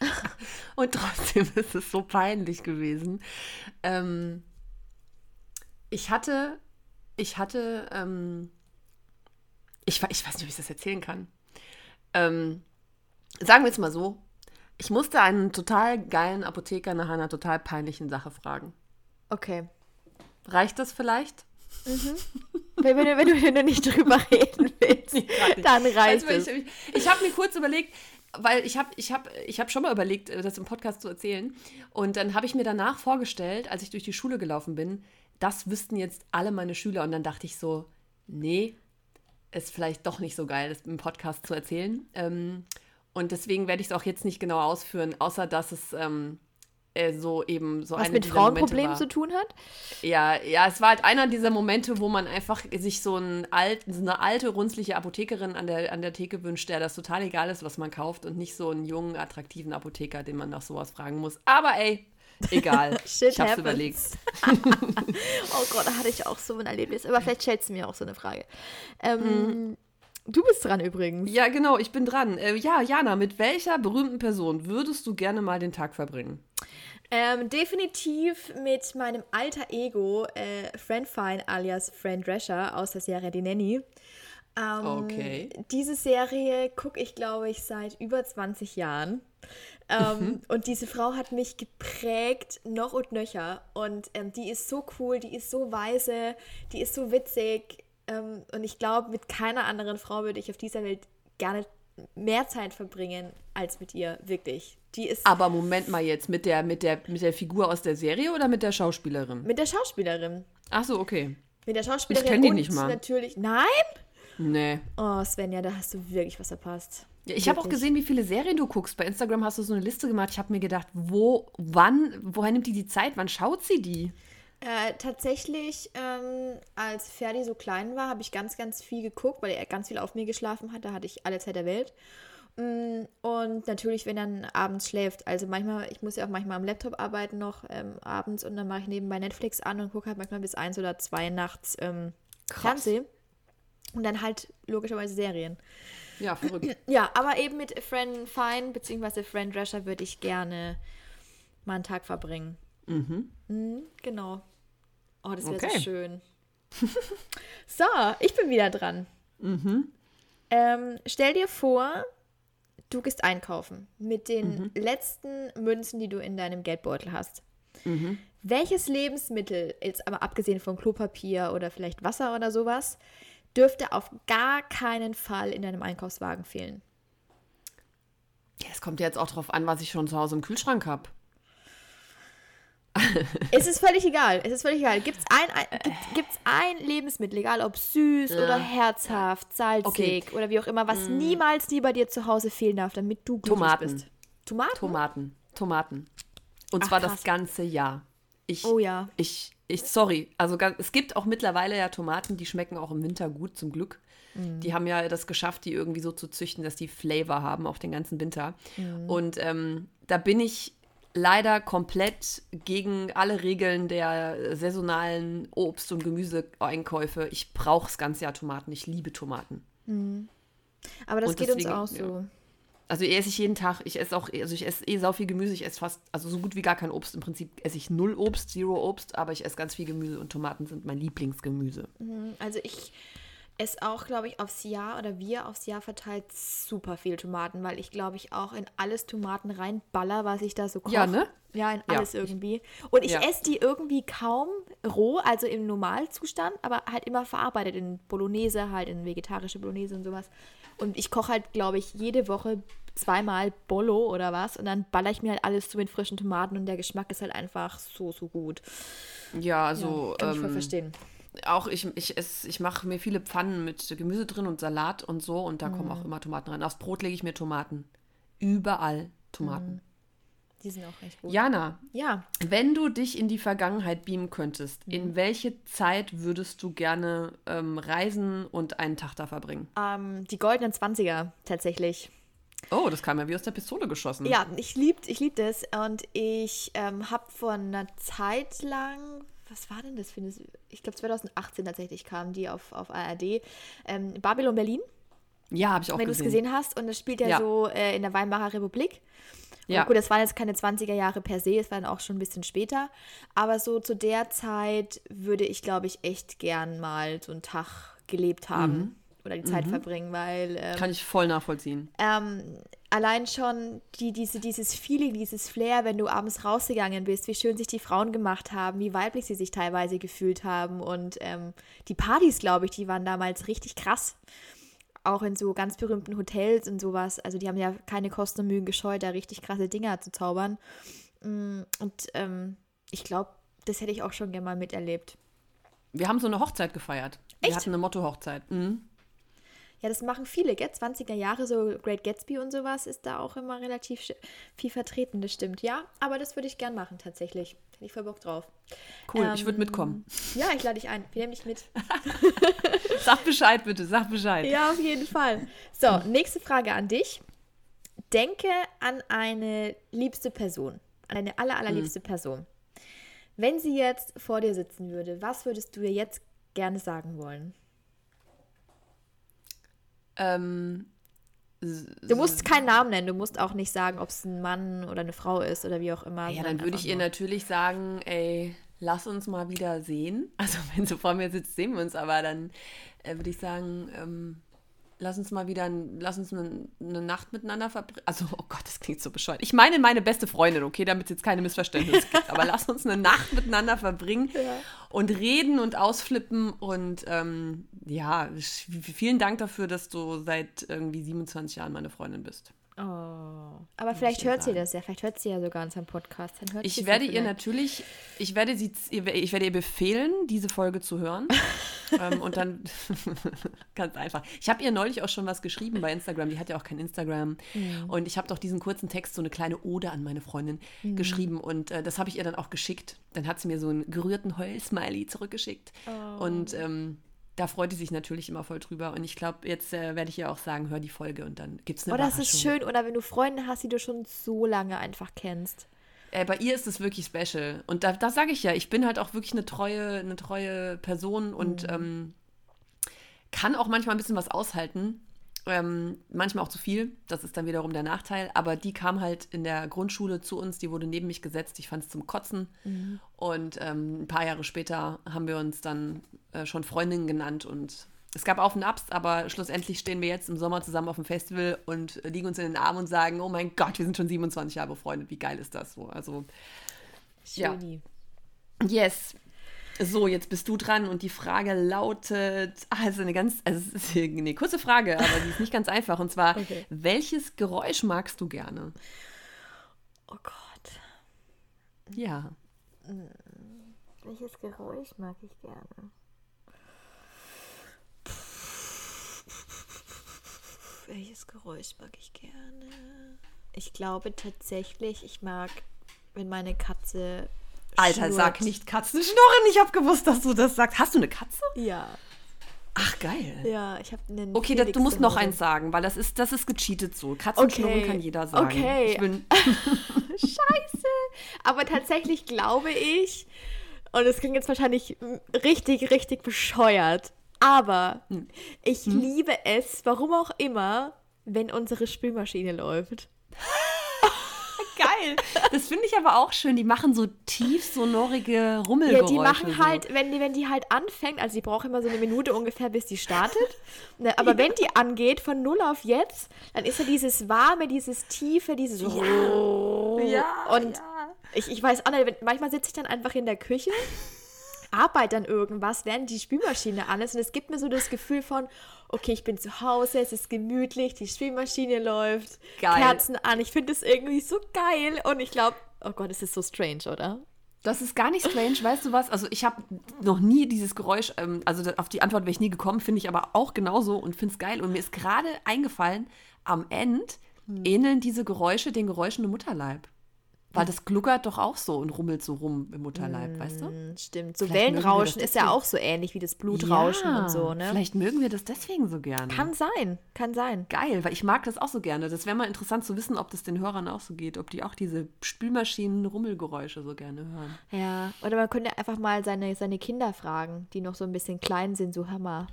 [laughs] Und trotzdem ist es so peinlich gewesen. Ähm, ich hatte, ich hatte, ähm, ich, ich weiß nicht, ob ich das erzählen kann. Ähm, sagen wir es mal so, ich musste einen total geilen Apotheker nach einer total peinlichen Sache fragen. Okay. Reicht das vielleicht? Mhm. wenn, wenn, wenn, du, wenn du nicht drüber [laughs] reden willst, dann reicht es. Ich, ich, ich habe mir kurz überlegt, weil ich habe ich hab, ich hab schon mal überlegt, das im Podcast zu erzählen. Und dann habe ich mir danach vorgestellt, als ich durch die Schule gelaufen bin, das wüssten jetzt alle meine Schüler. Und dann dachte ich so, nee, ist vielleicht doch nicht so geil, das im Podcast zu erzählen. Ähm, und deswegen werde ich es auch jetzt nicht genau ausführen, außer dass es ähm, äh, so eben so Was mit Frauenproblemen zu tun hat? Ja, ja, es war halt einer dieser Momente, wo man einfach sich so, ein alt, so eine alte, runzliche Apothekerin an der, an der Theke wünscht, der das total egal ist, was man kauft und nicht so einen jungen, attraktiven Apotheker, den man nach sowas fragen muss. Aber ey, Egal. [laughs] Shit ich hab's happens. überlegt. [laughs] oh Gott, da hatte ich auch so ein Erlebnis. Aber vielleicht stellst du mir auch so eine Frage. Ähm, hm. Du bist dran übrigens. Ja, genau, ich bin dran. Äh, ja, Jana, mit welcher berühmten Person würdest du gerne mal den Tag verbringen? Ähm, definitiv mit meinem alter Ego, äh, Friend Fine alias Friend Drescher aus der Serie Die Nanny. Ähm, okay. Diese Serie gucke ich, glaube ich, seit über 20 Jahren. Ähm, mhm. Und diese Frau hat mich geprägt, noch und nöcher. Und ähm, die ist so cool, die ist so weise, die ist so witzig. Ähm, und ich glaube, mit keiner anderen Frau würde ich auf dieser Welt gerne mehr Zeit verbringen als mit ihr, wirklich. Die ist Aber Moment mal jetzt, mit der, mit, der, mit der Figur aus der Serie oder mit der Schauspielerin? Mit der Schauspielerin. Ach so, okay. Mit der Schauspielerin. Ich kenne die nicht mal. natürlich. Nein? Nee. Oh, Svenja, da hast du wirklich was verpasst. Ja, ich habe auch gesehen, wie viele Serien du guckst. Bei Instagram hast du so eine Liste gemacht. Ich habe mir gedacht, wo, wann, woher nimmt die die Zeit? Wann schaut sie die? Äh, tatsächlich, ähm, als Ferdi so klein war, habe ich ganz, ganz viel geguckt, weil er ganz viel auf mir geschlafen hat. Da hatte ich alle Zeit der Welt. Mm, und natürlich, wenn er dann abends schläft. Also manchmal, ich muss ja auch manchmal am Laptop arbeiten noch ähm, abends und dann mache ich nebenbei Netflix an und gucke halt manchmal bis eins oder zwei nachts ähm, Fernsehen. Und dann halt logischerweise Serien. Ja, verrückt. [clears throat] Ja, aber eben mit Friend Fine bzw. Friend Drescher würde ich gerne mal einen Tag verbringen. Mhm. mhm genau. Oh, das wäre okay. so schön. [laughs] so, ich bin wieder dran. Mhm. Ähm, stell dir vor, du gehst einkaufen mit den mhm. letzten Münzen, die du in deinem Geldbeutel hast. Mhm. Welches Lebensmittel, jetzt aber abgesehen von Klopapier oder vielleicht Wasser oder sowas, dürfte auf gar keinen Fall in deinem Einkaufswagen fehlen. Ja, es kommt jetzt auch darauf an, was ich schon zu Hause im Kühlschrank habe. [laughs] es ist völlig egal. Es ist völlig egal. Gibt es ein, ein, gibt, ein Lebensmittel, egal ob süß ja. oder herzhaft, salzig okay. oder wie auch immer, was mm. niemals nie bei dir zu Hause fehlen darf, damit du glücklich Tomaten. bist? Tomaten. Tomaten. Tomaten. Und Ach, zwar krass. das ganze Jahr. Ich, oh ja. Ich, ich, sorry, also es gibt auch mittlerweile ja Tomaten, die schmecken auch im Winter gut, zum Glück. Mhm. Die haben ja das geschafft, die irgendwie so zu züchten, dass die Flavor haben, auch den ganzen Winter. Mhm. Und ähm, da bin ich leider komplett gegen alle Regeln der saisonalen Obst- und Gemüseeinkäufe. Ich brauche das ganze Jahr Tomaten. Ich liebe Tomaten. Mhm. Aber das und geht deswegen, uns auch so. Ja. Also esse ich jeden Tag, ich esse auch, also ich esse eh sau viel Gemüse, ich esse fast, also so gut wie gar kein Obst. Im Prinzip esse ich null Obst, zero Obst, aber ich esse ganz viel Gemüse und Tomaten sind mein Lieblingsgemüse. Mhm, also ich esse auch, glaube ich, aufs Jahr oder wir aufs Jahr verteilt super viel Tomaten, weil ich, glaube ich, auch in alles Tomaten reinballer, was ich da so koche. Ja, ne? Ja, in alles ja. irgendwie. Und ich ja. esse die irgendwie kaum roh, also im Normalzustand, aber halt immer verarbeitet in Bolognese, halt in vegetarische Bolognese und sowas. Und ich koche halt, glaube ich, jede Woche zweimal Bollo oder was und dann baller ich mir halt alles zu mit frischen Tomaten und der Geschmack ist halt einfach so, so gut. Ja, also. Ja, kann ähm, ich voll ähm, verstehen. Auch ich, ich, ich mache mir viele Pfannen mit Gemüse drin und Salat und so und da mm. kommen auch mhm. immer Tomaten rein. Aufs Brot lege ich mir Tomaten. Überall Tomaten. Mm. Die sind auch recht gut. Jana, ja. wenn du dich in die Vergangenheit beamen könntest, mhm. in welche Zeit würdest du gerne ähm, reisen und einen Tag da verbringen? Ähm, die goldenen 20er tatsächlich. Oh, das kam ja wie aus der Pistole geschossen. Ja, ich liebe ich lieb das. Und ich ähm, habe vor einer Zeit lang, was war denn das für eine, ich glaube 2018 tatsächlich kam die auf, auf ARD, ähm, Babylon Berlin. Ja, habe ich auch Wenn gesehen. Wenn du es gesehen hast. Und das spielt ja, ja. so äh, in der Weimarer Republik. Ja. Gut, das waren jetzt keine 20er Jahre per se, es waren auch schon ein bisschen später. Aber so zu der Zeit würde ich, glaube ich, echt gern mal so einen Tag gelebt haben oder die Zeit verbringen, weil ähm, Kann ich voll nachvollziehen. ähm, allein schon die, diese, dieses Feeling, dieses Flair, wenn du abends rausgegangen bist, wie schön sich die Frauen gemacht haben, wie weiblich sie sich teilweise gefühlt haben. Und ähm, die Partys, glaube ich, die waren damals richtig krass. Auch in so ganz berühmten Hotels und sowas. Also die haben ja keine Kosten und Mühen gescheut, da richtig krasse Dinger zu zaubern. Mm, Und ähm, ich glaube, das hätte ich auch schon gerne mal miterlebt. Wir haben so eine Hochzeit gefeiert. Wir Echt? hatten eine Motto-Hochzeit. Mhm. Ja, das machen viele, gell? 20er Jahre, so Great Gatsby und sowas ist da auch immer relativ viel vertreten, das stimmt, ja. Aber das würde ich gern machen, tatsächlich. Hätte ich voll Bock drauf. Cool, ich Ähm, würde mitkommen. Ja, ich lade dich ein. Wir nehmen dich mit. [laughs] Sag Bescheid bitte, sag Bescheid. Ja, auf jeden Fall. So, nächste Frage an dich. Denke an eine liebste Person, an eine aller, allerliebste Person. Wenn sie jetzt vor dir sitzen würde, was würdest du ihr jetzt gerne sagen wollen? Ähm, Du musst keinen Namen nennen, du musst auch nicht sagen, ob es ein Mann oder eine Frau ist oder wie auch immer. ja, dann würde ich ihr nur- natürlich sagen, ey, lass uns mal wieder sehen. [laughs] Also wenn sie vor mir sitzt, sehen wir uns, aber dann äh, würde ich sagen, ähm, lass uns mal wieder, ein- lass uns eine, eine Nacht miteinander verbringen. Also, oh Gott, das klingt so bescheuert. Ich meine meine beste Freundin, okay, damit es jetzt keine Missverständnisse [laughs] gibt, aber lass uns eine Nacht miteinander verbringen und reden und ausflippen und ähm, ja, vielen Dank dafür, dass du seit irgendwie 27 Jahren meine Freundin bist. Oh. Aber vielleicht hört sie sagen. das ja, vielleicht hört sie ja sogar unseren Podcast. Dann hört Ich werde ihr natürlich, ich werde sie, ich werde ihr befehlen, diese Folge zu hören. [laughs] ähm, und dann [laughs] ganz einfach. Ich habe ihr neulich auch schon was geschrieben bei Instagram. Die hat ja auch kein Instagram. Mhm. Und ich habe doch diesen kurzen Text, so eine kleine Ode an meine Freundin Mhm. geschrieben. Und äh, das habe ich ihr dann auch geschickt. Dann hat sie mir so einen gerührten Heul-Smiley zurückgeschickt. Oh. Und ähm, da freut sie sich natürlich immer voll drüber. Und ich glaube, jetzt äh, werde ich ihr auch sagen, hör die Folge und dann gibt es eine Oh, das ist schön. Oder wenn du Freunde hast, die du schon so lange einfach kennst. Äh, bei ihr ist es wirklich special. Und da, da sage ich ja, ich bin halt auch wirklich eine treue, eine treue Person und Mhm. ähm, kann auch manchmal ein bisschen was aushalten. Ähm, manchmal auch zu viel. Das ist dann wiederum der Nachteil. Aber die kam halt in der Grundschule zu uns, die wurde neben mich gesetzt. Ich fand es zum Kotzen. Mhm. Und ähm, ein paar Jahre später haben wir uns dann äh, schon Freundinnen genannt und es gab Auf und Abs, aber schlussendlich stehen wir jetzt im Sommer zusammen auf dem Festival und liegen uns in den Armen und sagen, oh mein Gott, wir sind schon 27 Jahre befreundet, wie geil ist das so? Also, Ja. Yes. So, jetzt bist du dran und die Frage lautet, also eine ganz, also eine kurze Frage, aber die ist nicht ganz einfach und zwar, Okay. welches Geräusch magst du gerne? Oh Gott. Ja. Welches Geräusch mag ich gerne? Welches Geräusch mag ich gerne? Ich glaube tatsächlich, ich mag, wenn meine Katze. Alter, schnurrt. sag nicht Katzenschnurren, ich habe gewusst, dass du das sagst. Hast du eine Katze? Ja, Ach, geil. ja, ich habe einen. Okay, da, du musst noch eins sagen, weil das ist, das ist gecheatet so. Katzenschnurren Okay. kann jeder sagen. Okay. Ich bin, [laughs] Scheiße. Aber tatsächlich glaube ich, und es klingt jetzt wahrscheinlich richtig, richtig bescheuert, aber Hm. ich liebe es, warum auch immer, wenn unsere Spülmaschine läuft. Geil. Das finde ich aber auch schön. Die machen so tief sonorige Ja, Rummelgeräusche. die machen so. halt, wenn die, wenn die halt anfängt, also die braucht immer so eine Minute ungefähr, bis die startet. Ne, Aber wenn die angeht, von null auf jetzt, dann ist ja dieses warme, dieses tiefe, dieses Ja, und ja. ich, ich weiß auch nicht, manchmal sitze ich dann einfach in der Küche, arbeite dann irgendwas, während die Spülmaschine an ist und es gibt mir so das Gefühl von, okay, ich bin zu Hause, es ist gemütlich, die Spülmaschine läuft, Geil. Kerzen an, ich finde das irgendwie so geil und ich glaube, oh Gott, es ist so strange, oder? Das ist gar nicht strange, weißt du was? Also ich habe noch nie dieses Geräusch, ähm, also auf die Antwort wäre ich nie gekommen, finde ich aber auch genauso und finde es geil. Und mir ist gerade eingefallen, am Ende ähneln diese Geräusche den Geräuschen im Mutterleib. Weil das gluckert doch auch so und rummelt so rum im Mutterleib, weißt du? Stimmt. So Vielleicht Wellenrauschen ist ja auch so ähnlich wie das Blutrauschen und so, ne? Vielleicht mögen wir das deswegen so gerne. Kann sein, kann sein. Geil, weil ich mag das auch so gerne. Das wäre mal interessant zu wissen, ob das den Hörern auch so geht, ob die auch diese Spülmaschinen-Rummelgeräusche so gerne hören. Ja, oder man könnte einfach mal seine, seine Kinder fragen, die noch so ein bisschen klein sind, so Hammer.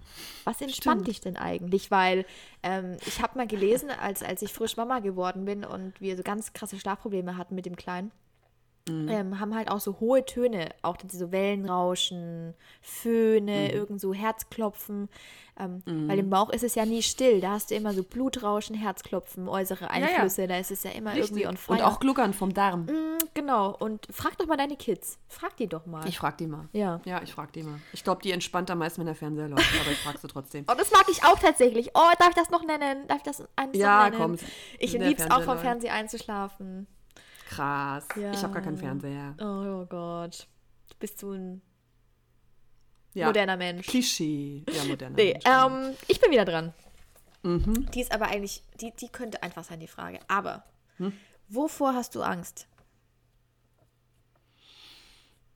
Was entspannt Stimmt. dich denn eigentlich? Weil ähm, ich habe mal gelesen, als, als ich frisch Mama geworden bin und wir so ganz krasse Schlafprobleme hatten mit dem Kleinen, ähm, haben halt auch so hohe Töne, auch diese Wellenrauschen, Föhne, irgend so Herzklopfen. Ähm, Weil im Bauch ist es ja nie still. Da hast du immer so Blutrauschen, Herzklopfen, äußere ja. Onflüsse. Da ist es ja immer irgendwie on fire. Und auch gluckern vom Darm. Mm, Genau. Und frag doch mal deine Kids. Frag die doch mal. Ich frag die mal. Ja. Ja, ich frag die mal. Ich glaube, die entspannt am meisten, wenn der Fernseher läuft, aber ich frag sie trotzdem. [laughs] Oh, das mag ich auch tatsächlich. Oh, darf ich das noch nennen? Darf ich das eins Ja, noch komm. nennen? Ich der lieb's auch vom. Fernseher einzuschlafen. Krass. Ja. Ich habe gar keinen Fernseher. Oh, oh Gott. Du bist so ein Ja. moderner Mensch. Klischee. Ja, moderner Nee, Mensch. ähm, ich bin wieder dran. Mhm. Die ist aber eigentlich, die, die könnte einfach sein, die Frage. Aber, Hm? wovor hast du Angst?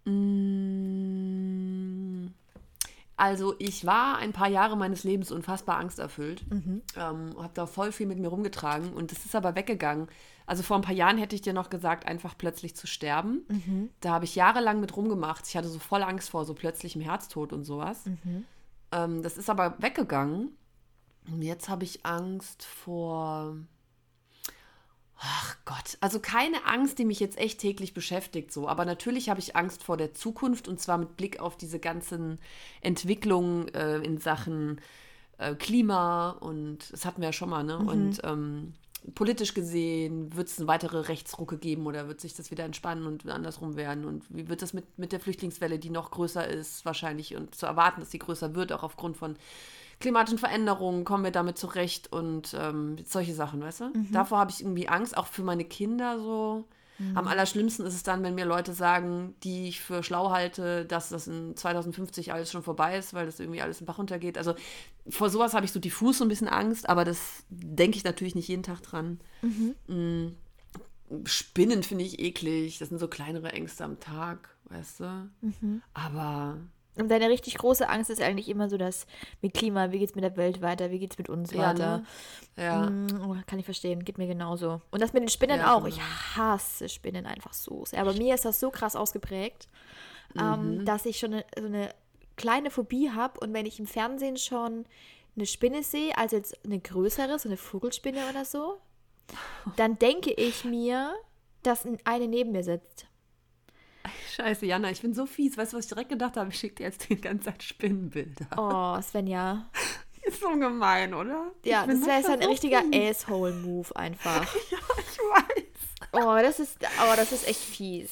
Mm, Also ich war ein paar Jahre meines Lebens unfassbar angsterfüllt. Ähm, habe da voll viel mit mir rumgetragen und es ist aber weggegangen. Also vor ein paar Jahren hätte ich dir noch gesagt, einfach plötzlich zu sterben. Da habe ich jahrelang mit rumgemacht. Ich hatte so voll Angst vor so plötzlichem Herztod und sowas. Ähm, das ist aber weggegangen. Und jetzt habe ich Angst vor Ach Gott, also keine Angst, die mich jetzt echt täglich beschäftigt, so. Aber natürlich habe ich Angst vor der Zukunft und zwar mit Blick auf diese ganzen Entwicklungen äh, in Sachen äh, Klima und das hatten wir ja schon mal, ne? Und ähm, politisch gesehen, wird es eine weitere Rechtsrucke geben oder wird sich das wieder entspannen und andersrum werden? Und wie wird das mit, mit der Flüchtlingswelle, die noch größer ist, wahrscheinlich und zu erwarten, dass sie größer wird, auch aufgrund von klimatischen Veränderungen, kommen wir damit zurecht und ähm, solche Sachen, weißt du? Davor habe ich irgendwie Angst, auch für meine Kinder so. Am allerschlimmsten ist es dann, wenn mir Leute sagen, die ich für schlau halte, dass das in 2050 alles schon vorbei ist, weil das irgendwie alles im Bach runtergeht. Also vor sowas habe ich so diffus so ein bisschen Angst, aber das denke ich natürlich nicht jeden Tag dran. Mm, Spinnen finde ich eklig. Das sind so kleinere Ängste am Tag, weißt du? Aber Und deine richtig große Angst ist eigentlich immer so, dass mit Klima, wie geht's mit der Welt weiter, wie geht's mit uns Ja, weiter. ne? ja. Mm, oh, kann ich verstehen, geht mir genauso. Und das mit den Spinnen Ja, auch. Ich hasse Spinnen einfach so sehr. Aber mir ist das so krass ausgeprägt, Mhm. ähm, dass ich schon eine, so eine kleine Phobie habe. Und wenn ich im Fernsehen schon eine Spinne sehe, also jetzt eine größere, so eine Vogelspinne oder so, dann denke ich mir, dass eine neben mir sitzt. Scheiße, Jana, ich bin so fies. Weißt du, was ich direkt gedacht habe? Ich schicke dir jetzt die ganze Zeit Spinnenbilder. Oh, Svenja. [laughs] Ist so gemein, oder? Ja, das wäre manchmal ein so richtiger. Asshole-Move einfach. [laughs] Ja, ich weiß. Oh, das ist, oh, das ist echt fies.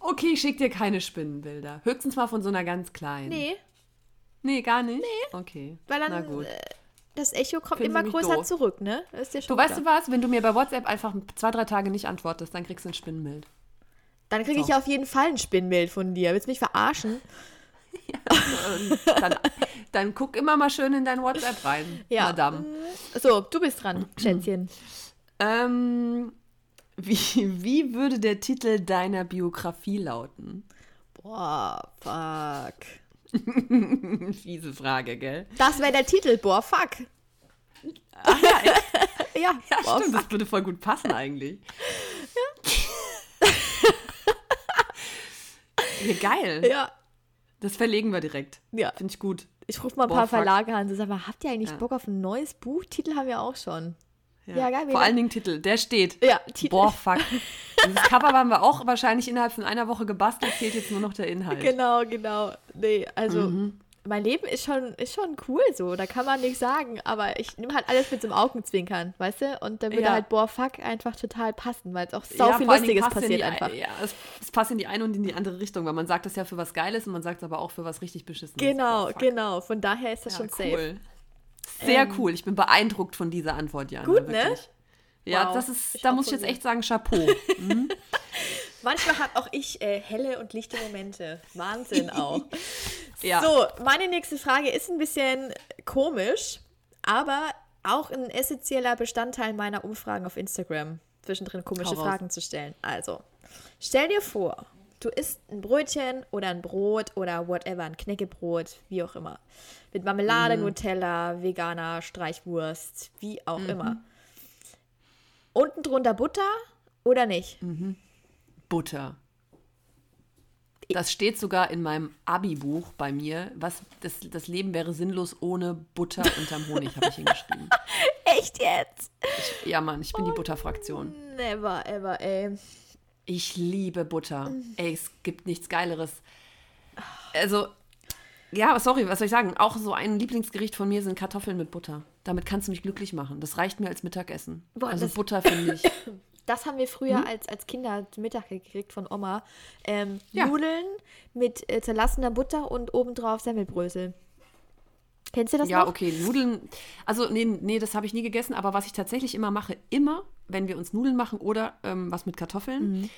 Okay, ich schicke dir keine Spinnenbilder. Höchstens mal von so einer ganz kleinen. Nee, Nee, gar nicht? Nee. Okay. weil dann Na gut. äh, das Echo kommt Finden immer größer doof? zurück, ne? Du weißt klar. du was? Wenn du mir bei WhatsApp einfach zwei, drei Tage nicht antwortest, dann kriegst du ein Spinnenbild. Dann kriege ich ja auf jeden Fall ein Spinnbild von dir. Willst du mich verarschen? [laughs] Und dann, dann guck immer mal schön in dein WhatsApp rein, [laughs] Ja. Madame. So, du bist dran, Schätzchen. Ähm, wie, wie würde der Titel deiner Biografie lauten? Boah, fuck. [laughs] Fiese Frage, gell? Das wäre der Titel. Boah, fuck. ja, Ja, boah, stimmt, das würde voll gut passen eigentlich. Ja. Geil. Ja, Das verlegen wir direkt. ja. Finde ich gut. Ich rufe mal ein Boah, paar fuck. Verlage an. So, sag mal, habt ihr eigentlich Ja. Bock auf ein neues Buch? Titel haben wir auch schon. Ja, Ja, geil, Vor allen Dingen Titel. Der steht. Ja, Titel. Boah, fuck. Dieses Cover haben wir auch wahrscheinlich innerhalb von einer Woche gebastelt, fehlt jetzt nur noch der Inhalt. Genau, genau. Nee, also Mhm. Mein Leben ist schon, ist schon cool so. Da kann man nichts sagen. Aber ich nehme halt alles mit so einem Augenzwinkern, weißt du? Und dann würde Ja. halt, boah, fuck, einfach total passen, weil es auch sau Ja, viel Lustiges passiert einfach. Ja, es, es passt in die eine und in die andere Richtung, weil man sagt das ja für was Geiles und man sagt es aber auch für was richtig Beschissenes. Genau, fuck. genau. Von daher ist das Ja, schon safe. cool. Sehr Ähm, cool. Ich bin beeindruckt von dieser Antwort, Jana. Gut, ne? wirklich. Ja, Wow. das ist, Ich da muss ich jetzt echt sagen, Chapeau. [laughs] Manchmal habe auch ich äh, helle und lichte Momente. Wahnsinn [laughs] auch. Ja. So, meine nächste Frage ist ein bisschen komisch, aber auch ein essentieller Bestandteil meiner Umfragen auf Instagram, zwischendrin komische raus. Fragen zu stellen. Also, Stell dir vor, du isst ein Brötchen oder ein Brot oder whatever, ein Knäckebrot, wie auch immer. Mit Marmelade, Mhm. Nutella, veganer Streichwurst, wie auch Mhm. immer. Unten drunter Butter oder nicht? Mhm. Butter. Das steht sogar in meinem Abi-Buch bei mir. Was, das, das Leben wäre sinnlos ohne Butter unterm Honig, habe ich hingeschrieben. [laughs] Echt jetzt? Ich, ja, Mann, ich bin die Butterfraktion. Never ever, ey. Ich liebe Butter. Ey, es gibt nichts Geileres. Also, ja, sorry, was soll ich sagen? Auch so ein Lieblingsgericht von mir sind Kartoffeln mit Butter. Damit kannst du mich glücklich machen. Das reicht mir als Mittagessen. Boah, also Butter finde ich. [laughs] Das haben wir früher als, als Kinder zum Mittag gekriegt von Oma. Ähm, Ja. Nudeln mit äh, zerlassener Butter und obendrauf Semmelbrösel. Kennst du das Ja, noch? okay, Nudeln. Also, nee, nee das habe ich nie gegessen. Aber was ich tatsächlich immer mache, immer, wenn wir uns Nudeln machen oder ähm, was mit Kartoffeln,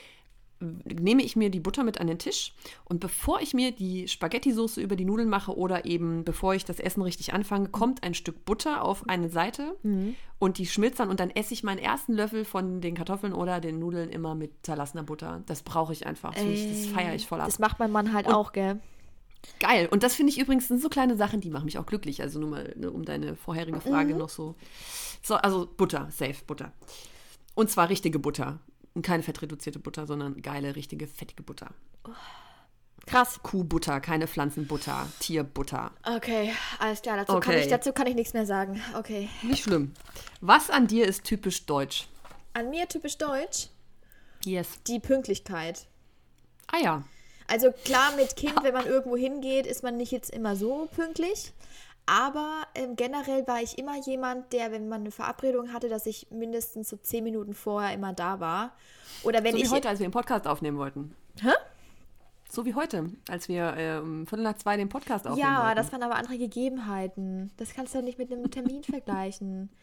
nehme ich mir die Butter mit an den Tisch. Und bevor ich mir die Spaghetti-Soße über die Nudeln mache oder eben bevor ich das Essen richtig anfange, kommt ein Stück Butter auf eine Seite und die schmilzt dann und dann esse ich meinen ersten Löffel von den Kartoffeln oder den Nudeln immer mit zerlassener Butter. Das brauche ich einfach. Das, ich- das feiere ich voll ab. Das macht mein Mann halt auch, gell? Geil. Und das finde ich übrigens sind so kleine Sachen, die machen mich auch glücklich. Also nur mal, ne, um deine vorherige Frage noch so. So, also Butter, safe Butter. Und zwar richtige Butter. Und keine fettreduzierte Butter, sondern geile, richtige, fettige Butter. Krass. Kuhbutter, keine Pflanzenbutter, Tierbutter. Okay, alles klar. Dazu, kann Okay. ich, dazu kann ich nichts mehr sagen. Okay. Nicht schlimm. Was an dir ist typisch deutsch? An mir typisch deutsch Yes. die Pünktlichkeit. Ah ja. Also klar, mit Kind, wenn man irgendwo hingeht, ist man nicht jetzt immer so pünktlich. Aber ähm, generell war ich immer jemand, der, wenn man eine Verabredung hatte, dass ich mindestens so zehn Minuten vorher immer da war. Oder wenn So wie ich. heute, als wir den Podcast aufnehmen wollten. Hä? So wie heute, als wir äh, um Viertel nach zwei den Podcast aufnehmen Ja, wollten. das waren aber andere Gegebenheiten. Das kannst du doch nicht mit einem Termin vergleichen. [laughs]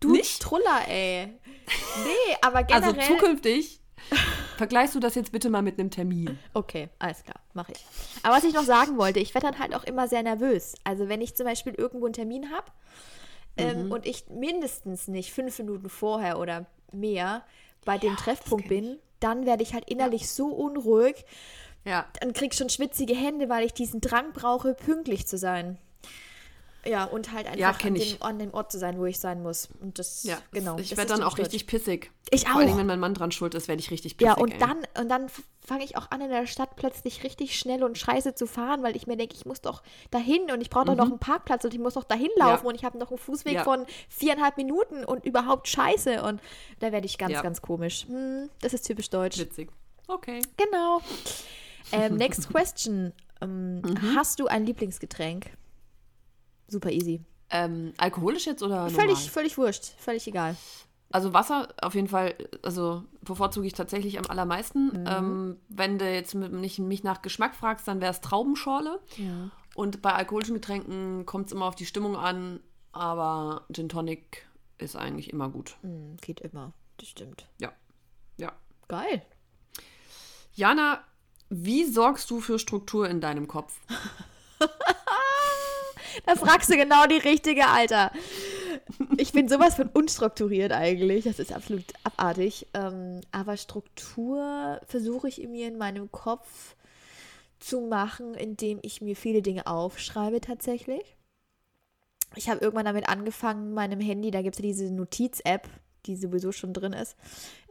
Du Nicht? Truller, ey. Nee, aber Also generell. zukünftig [laughs] vergleichst du das jetzt bitte mal mit einem Termin. Okay, alles klar, mache ich. Aber was ich noch sagen wollte, ich werde dann halt auch immer sehr nervös. Also wenn ich zum Beispiel irgendwo einen Termin habe ähm, und ich mindestens nicht fünf Minuten vorher oder mehr bei dem Treffpunkt bin, dann werde ich halt innerlich so unruhig, Ja. dann krieg ich schon schwitzige Hände, weil ich diesen Drang brauche, pünktlich zu sein. Ja, und halt Ja, einfach kenn an, dem, an dem Ort zu sein, wo ich sein muss. Und das, Ja, genau. Ich werde dann auch richtig pissig. Ich Vor allem, auch. wenn mein Mann dran schuld ist, werde ich richtig pissig. Ja, und ey. dann, und dann fange ich auch an, in der Stadt plötzlich richtig schnell und scheiße zu fahren, weil ich mir denke, ich muss doch dahin und ich brauche doch noch einen Parkplatz und ich muss noch dahin laufen Mhm. Ja. und ich habe noch einen Fußweg Ja. von viereinhalb Minuten und überhaupt scheiße. Und da werde ich ganz, Ja. ganz komisch. Hm, das ist typisch deutsch. Witzig. Okay. Genau. Ähm, [laughs] next question. Ähm, Mhm. Hast du ein Lieblingsgetränk? Super easy. Ähm, alkoholisch jetzt oder normal? Völlig, völlig wurscht. Völlig egal. Also Wasser auf jeden Fall, also bevorzuge ich tatsächlich am allermeisten. Mhm. Ähm, wenn du jetzt mit, nicht, mich nach Geschmack fragst, dann wäre es Traubenschorle. Ja. Und bei alkoholischen Getränken kommt es immer auf die Stimmung an, aber Gin Tonic ist eigentlich immer gut. Hm, geht immer. Das stimmt. Ja. Ja. Geil. Jana, wie sorgst du für Struktur in deinem Kopf? [laughs] Da fragst du genau die richtige, Alter. Ich bin sowas von unstrukturiert eigentlich. Das ist absolut abartig. Ähm, aber Struktur versuche ich mir in meinem Kopf zu machen, indem ich mir viele Dinge aufschreibe tatsächlich. Ich habe irgendwann damit angefangen, meinem Handy, da gibt es ja diese Notiz-App, die sowieso schon drin ist.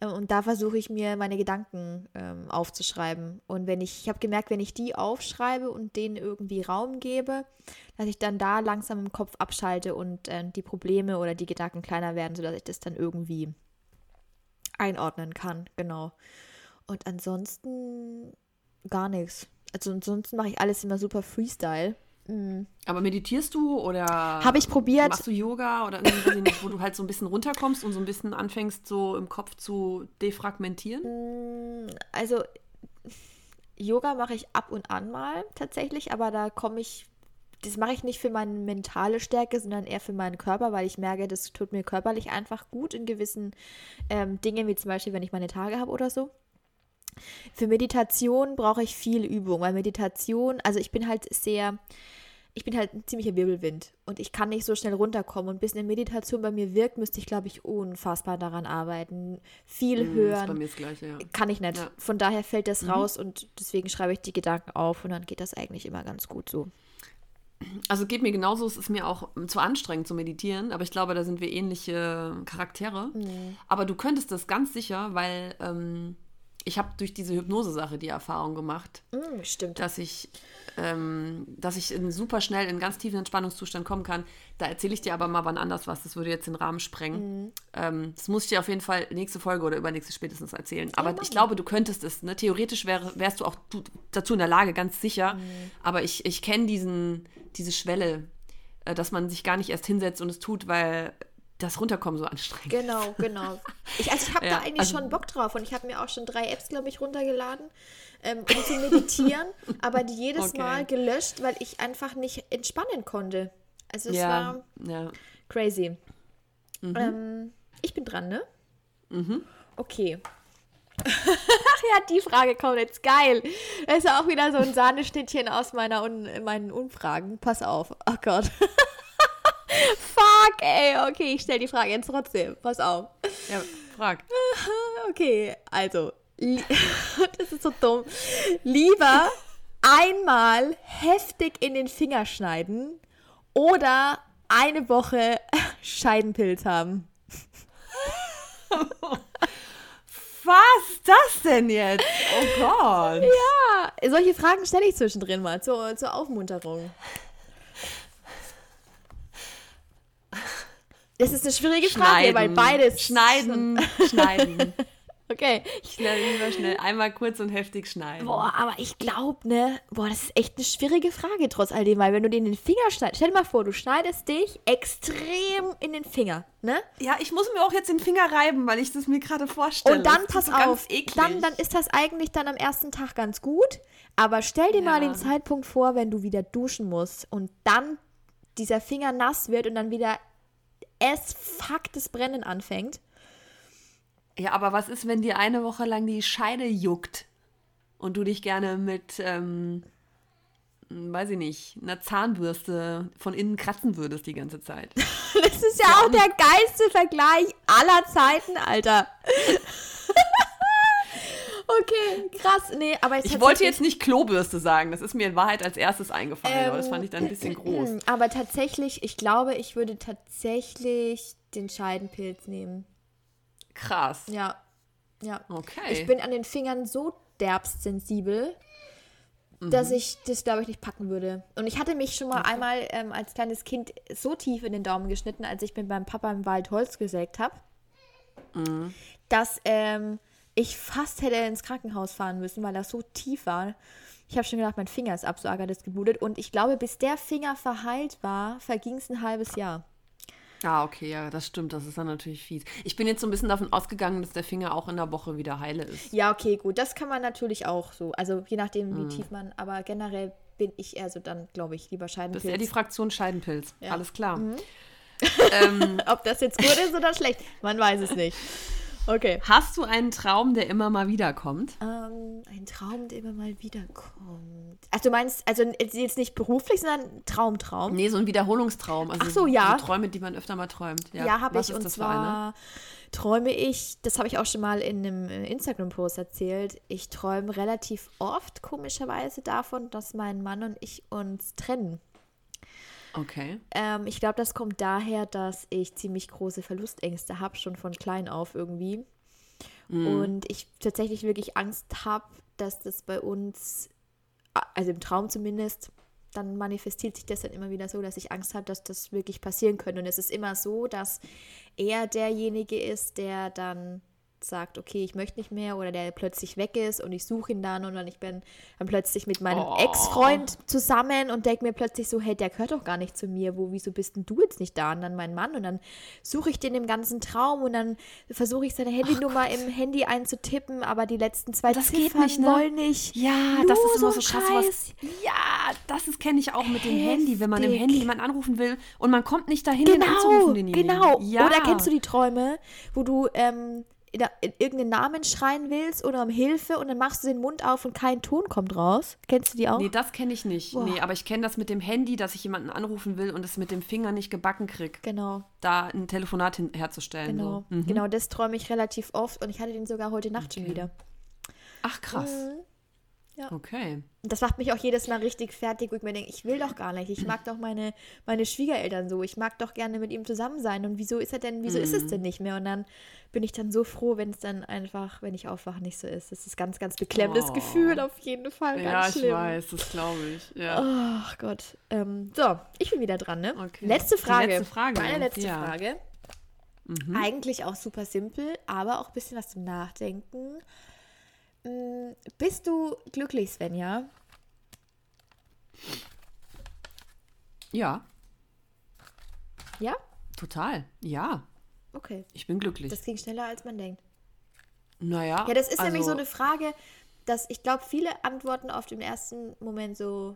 Ähm, Und da versuche ich mir meine Gedanken ähm, aufzuschreiben. Und wenn ich, ich habe gemerkt, wenn ich die aufschreibe und denen irgendwie Raum gebe, dass ich dann da langsam im Kopf abschalte und äh, die Probleme oder die Gedanken kleiner werden, sodass ich das dann irgendwie einordnen kann. Genau. Und ansonsten gar nichts. Also ansonsten mache ich alles immer super Freestyle. Mhm. Aber meditierst du oder Habe ich probiert. machst du Yoga oder nicht, wo du halt so ein bisschen runterkommst und so ein bisschen anfängst, so im Kopf zu defragmentieren? Mm, Also Yoga mache ich ab und an mal tatsächlich, aber da komme ich, das mache ich nicht für meine mentale Stärke, sondern eher für meinen Körper, weil ich merke, das tut mir körperlich einfach gut in gewissen ähm, Dingen, wie zum Beispiel, wenn ich meine Tage habe oder so. Für Meditation brauche ich viel Übung, weil Meditation, also ich bin halt sehr, ich bin halt ein ziemlicher Wirbelwind und ich kann nicht so schnell runterkommen. Und bis eine Meditation bei mir wirkt, müsste ich, glaube ich, unfassbar daran arbeiten. Viel Mm, hören. Ist bei mir das Gleiche, ja. Kann ich nicht. Ja. Von daher fällt das raus und deswegen schreibe ich die Gedanken auf und dann geht das eigentlich immer ganz gut so. Also geht mir genauso, es ist mir auch zu anstrengend zu meditieren, aber ich glaube, da sind wir ähnliche Charaktere. Aber du könntest das ganz sicher, weil ähm, ich habe durch diese Hypnose-Sache die Erfahrung gemacht, Mm, stimmt. dass ich, ähm, dass ich in super schnell in einen ganz tiefen Entspannungszustand kommen kann. Da erzähle ich dir aber mal wann anders was. Das würde jetzt den Rahmen sprengen. Ähm, das muss ich dir auf jeden Fall nächste Folge oder übernächste spätestens erzählen. aber ich glaube, du könntest es. Ne? Theoretisch wär, wärst du auch du, dazu in der Lage, ganz sicher. Aber ich, ich kenne diesen, diese Schwelle, äh, dass man sich gar nicht erst hinsetzt und es tut, weil das Runterkommen so anstrengend. Genau, genau. [laughs] Ich, also ich habe Ja, da eigentlich also- schon Bock drauf und ich habe mir auch schon drei Apps, glaube ich, runtergeladen, ähm, um zu meditieren, [laughs] aber die jedes Okay. Mal gelöscht, weil ich einfach nicht entspannen konnte. Also es Ja, war ja. crazy. Ähm, ich bin dran, ne? Okay. [laughs] Ach ja, die Frage kommt jetzt geil. Das ist auch wieder so ein Sahneschnittchen aus meiner Un meinen Umfragen. Pass auf. Oh Gott. [laughs] Fuck, ey. Okay, ich stelle die Frage jetzt trotzdem. Pass auf. ja, frag. [laughs] Okay, also. [laughs] Das ist so dumm. Lieber einmal heftig in den Finger schneiden oder eine Woche Scheidenpilz haben. Was ist das denn jetzt? Oh Gott. Ja, solche Fragen stelle ich zwischendrin mal zur, zur Aufmunterung. Das ist eine schwierige Frage, weil beides. Schneiden, schneiden. [laughs] Okay. Schnell, lieber schnell. Einmal kurz und heftig schneiden. Boah, aber ich glaube, ne, boah, das ist echt eine schwierige Frage trotz all dem, weil wenn du dir in den Finger schneidest, stell dir mal vor, du schneidest dich extrem in den Finger, ne? Ja, ich muss mir auch jetzt den Finger reiben, weil ich das mir gerade vorstelle. Und dann pass auf, dann, dann ist das eigentlich dann am ersten Tag ganz gut, aber stell dir mal Ja. den Zeitpunkt vor, wenn du wieder duschen musst und dann dieser Finger nass wird und dann wieder es fuck das Brennen anfängt. Ja, aber was ist, wenn dir eine Woche lang die Scheide juckt und du dich gerne mit, ähm, weiß ich nicht, einer Zahnbürste von innen kratzen würdest die ganze Zeit? [laughs] Das ist ja auch der geilste Vergleich aller Zeiten, Alter. [laughs] okay, krass. Nee, aber Ich wollte jetzt nicht Klobürste sagen, das ist mir in Wahrheit als erstes eingefallen, aber das fand ich dann ein bisschen groß. Hm, Aber tatsächlich, ich glaube, ich würde tatsächlich den Scheidenpilz nehmen. Krass. Ja. Ja. Okay. Ich bin an den Fingern so derbst sensibel, Mhm. dass ich das, glaube ich, nicht packen würde. Und ich hatte mich schon mal einmal ähm, als kleines Kind so tief in den Daumen geschnitten, als ich mit meinem Papa im Wald Holz gesägt habe, Mhm. dass ähm, ich fast hätte ins Krankenhaus fahren müssen, weil das so tief war. Ich habe schon gedacht, mein Finger ist ab, so arg hat es geblutet. Und ich glaube, bis der Finger verheilt war, verging es ein halbes Jahr. Ah, okay, ja, das stimmt, das ist dann natürlich fies. Ich bin jetzt so ein bisschen davon ausgegangen, dass der Finger auch in der Woche wieder heile ist. Ja, okay, gut. Das kann man natürlich auch so. Also je nachdem, wie tief man. Aber generell bin ich eher so dann, glaube ich, lieber Das Scheidenpilz. ist ja die Fraktion Scheidenpilz. Ja. Alles klar. Mhm. ähm, [laughs] Ob das jetzt gut ist oder schlecht, man weiß es nicht. [laughs] Okay. hast du einen Traum, der immer mal wiederkommt? Ähm, ein Traum, der immer mal wiederkommt. Also du meinst, also jetzt nicht beruflich, sondern Traumtraum? Nee, so ein Wiederholungstraum. Also Ach so, ja. So Träume, die man öfter mal träumt. Ja, Ja, habe ich. Und zwar träume ich, das habe ich auch schon mal in einem äh, Instagram-Post erzählt, ich träume relativ oft komischerweise davon, dass mein Mann und ich uns trennen. Okay. Ähm, ich glaube, das kommt daher, dass ich ziemlich große Verlustängste habe, schon von klein auf irgendwie. Und ich tatsächlich wirklich Angst habe, dass das bei uns, also im Traum zumindest, dann manifestiert sich das dann immer wieder so, dass ich Angst habe, dass das wirklich passieren könnte. Und es ist immer so, dass er derjenige ist, der dann sagt, okay, ich möchte nicht mehr oder der plötzlich weg ist und ich suche ihn dann und dann ich bin dann plötzlich mit meinem Oh. Ex-Freund zusammen und denke mir plötzlich so, hey, der gehört doch gar nicht zu mir, wo, wieso bist denn du jetzt nicht da? Und dann mein Mann und dann suche ich den im ganzen Traum und dann versuche ich seine Handynummer im Handy einzutippen, aber die letzten zwei Das geht Ziffern nicht, ne? wollen nicht. Ja, Nur das ist immer so krass. Was, ja, das kenne ich auch mit dem Handy, wenn man im. Handy jemanden anrufen will und man kommt nicht dahin, den Genau, anzurufen, denjenigen. genau. Ja. Oder kennst du die Träume, wo du ähm, in, in irgendeinen Namen schreien willst oder um Hilfe und dann machst du den Mund auf und kein Ton kommt raus. Kennst du die auch? Nee, das kenne ich nicht. Boah. Nee, aber ich kenne das mit dem Handy, dass ich jemanden anrufen will und es mit dem Finger nicht gebacken krieg. Genau, Da ein Telefonat hin herzustellen. genau. So. Mhm. Genau, das träume ich relativ oft und ich hatte den sogar heute Nacht schon Okay. wieder. Ach, krass. Mhm. Ja. Okay. Und das macht mich auch jedes Mal richtig fertig, wo ich mir denke, ich will doch gar nicht. Ich mag doch meine, meine Schwiegereltern so. Ich mag doch gerne mit ihm zusammen sein. Und wieso ist er denn, wieso ist Mhm. es denn nicht mehr? Und dann bin ich dann so froh, wenn es dann einfach, wenn ich aufwache, nicht so ist. Das ist ganz, ganz beklemmendes Oh. Gefühl auf jeden Fall. Ganz Ja, ich schlimm. weiß, das glaube ich. Ja. Ach Gott. Ähm, so, ich bin wieder dran, ne? Okay. Letzte Die Frage. letzte Frage, Meine letzte ja. Frage. Mhm. Eigentlich auch super simpel, aber auch ein bisschen was zum Nachdenken. Mm, Bist du glücklich, Svenja? Ja, Ja? total. Ja, Okay. ich bin glücklich. Das ging schneller, als man denkt. naja. Ja, das ist nämlich so also- eine Frage, dass ich glaube, viele antworten oft im ersten Moment so,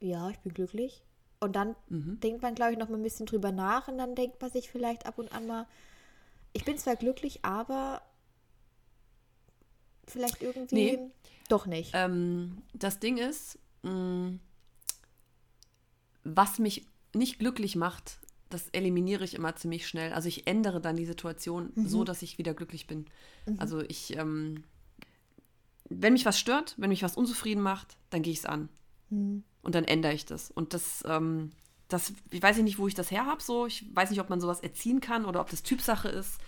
ja, ich bin glücklich. Und dann Mhm. denkt man, glaube ich, noch mal ein bisschen drüber nach und dann denkt man sich vielleicht ab und an mal, ich bin zwar glücklich, aber vielleicht irgendwie Nee. doch nicht. Ähm, das Ding ist, mh, was mich nicht glücklich macht, das eliminiere ich immer ziemlich schnell. Also ich ändere dann die Situation Mhm. so, dass ich wieder glücklich bin. Also ich, ähm, wenn mich was stört, wenn mich was unzufrieden macht, dann gehe ich es an. Hm. Und dann ändere ich das. Und das, ähm, das, ich weiß nicht, wo ich das her habe, so. Ich weiß nicht, ob man sowas erziehen kann oder ob das Typsache ist.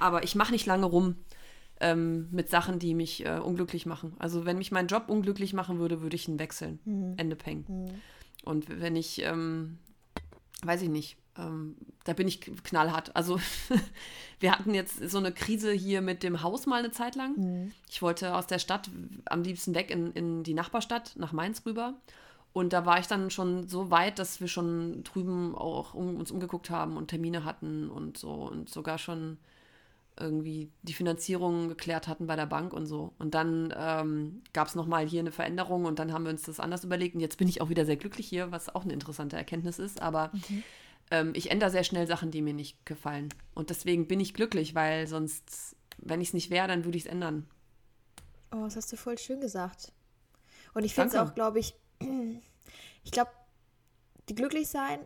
Aber ich mache nicht lange rum ähm, mit Sachen, die mich äh, unglücklich machen. Also wenn mich mein Job unglücklich machen würde, würde ich ihn wechseln. Hm. Ende Peng. Und wenn ich, ähm, weiß ich nicht, ähm, da bin ich knallhart. Also [laughs] wir hatten jetzt so eine Krise hier mit dem Haus mal eine Zeit lang. Hm. Ich wollte aus der Stadt am liebsten weg in, in die Nachbarstadt, nach Mainz rüber. Und da war ich dann schon so weit, dass wir schon drüben auch um, uns umgeguckt haben und Termine hatten und so und sogar schon irgendwie die Finanzierung geklärt hatten bei der Bank und so. Und dann ähm, gab es nochmal hier eine Veränderung und dann haben wir uns das anders überlegt. Und jetzt bin ich auch wieder sehr glücklich hier, was auch eine interessante Erkenntnis ist. Aber ähm, ich ändere sehr schnell Sachen, die mir nicht gefallen. Und deswegen bin ich glücklich, weil sonst, wenn ich es nicht wäre, dann würde ich es ändern. Oh, das hast du voll schön gesagt. Und ich finde es auch, glaube ich, [clears throat] ich glaube, die glücklich sein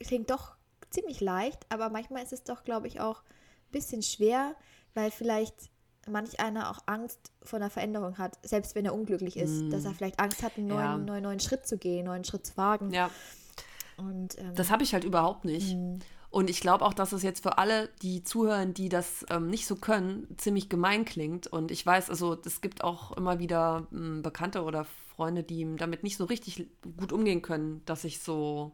klingt doch ziemlich leicht, aber manchmal ist es doch, glaube ich, auch bisschen schwer, weil vielleicht manch einer auch Angst vor einer Veränderung hat, selbst wenn er unglücklich ist, dass er vielleicht Angst hat, einen neuen, Mm. Ja. neuen, neuen Schritt zu gehen, einen neuen Schritt zu wagen. Ja, Und ähm, das habe ich halt überhaupt nicht. Und ich glaube auch, dass es jetzt für alle, die zuhören, die das ähm, nicht so können, ziemlich gemein klingt. Und ich weiß, also es gibt auch immer wieder ähm, Bekannte oder Freunde, die damit nicht so richtig gut umgehen können, dass ich so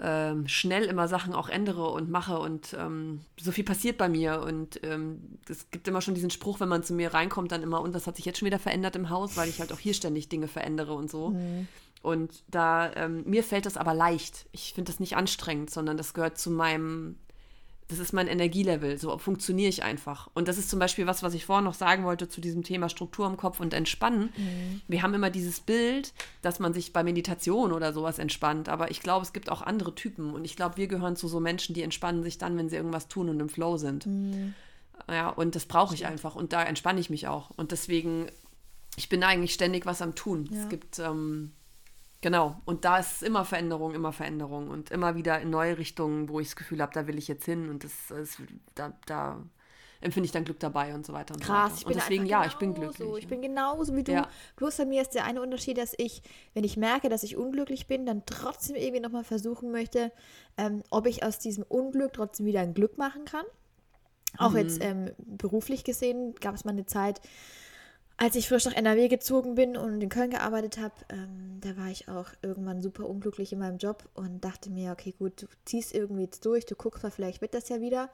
ähm, schnell immer Sachen auch ändere und mache und ähm, so viel passiert bei mir. Und ähm, es gibt immer schon diesen Spruch, wenn man zu mir reinkommt, dann immer, und was hat sich jetzt schon wieder verändert im Haus, weil ich halt auch hier ständig Dinge verändere und so. Und da, ähm, mir fällt das aber leicht. Ich finde das nicht anstrengend, sondern das gehört zu meinem, das ist mein Energielevel. So funktioniere ich einfach. Und das ist zum Beispiel was, was ich vorhin noch sagen wollte zu diesem Thema Struktur im Kopf und Entspannen. Wir haben immer dieses Bild, dass man sich bei Meditation oder sowas entspannt. Aber ich glaube, es gibt auch andere Typen. Und ich glaube, wir gehören zu so Menschen, die entspannen sich dann, wenn sie irgendwas tun und im Flow sind. Ja, und das brauche ich einfach. Und da entspanne ich mich auch. Und deswegen, ich bin eigentlich ständig was am Tun. Ja. Es gibt, ähm, genau. Und da ist immer Veränderung, immer Veränderung. Und immer wieder in neue Richtungen, wo ich das Gefühl habe, da will ich jetzt hin. Und das ist, da, da empfinde ich dann Glück dabei und so weiter. Und Krass, so ich weiter. bin Und deswegen, ja, ich bin glücklich. Ich bin genauso wie du. Ja. Bloß bei mir ist der eine Unterschied, dass ich, wenn ich merke, dass ich unglücklich bin, dann trotzdem irgendwie nochmal versuchen möchte, ähm, ob ich aus diesem Unglück trotzdem wieder ein Glück machen kann. Auch jetzt ähm, beruflich gesehen gab es mal eine Zeit, als ich frisch nach NRW gezogen bin und in Köln gearbeitet habe, ähm, da war ich auch irgendwann super unglücklich in meinem Job und dachte mir, okay, gut, du ziehst irgendwie jetzt durch, du guckst mal, vielleicht wird das ja wieder.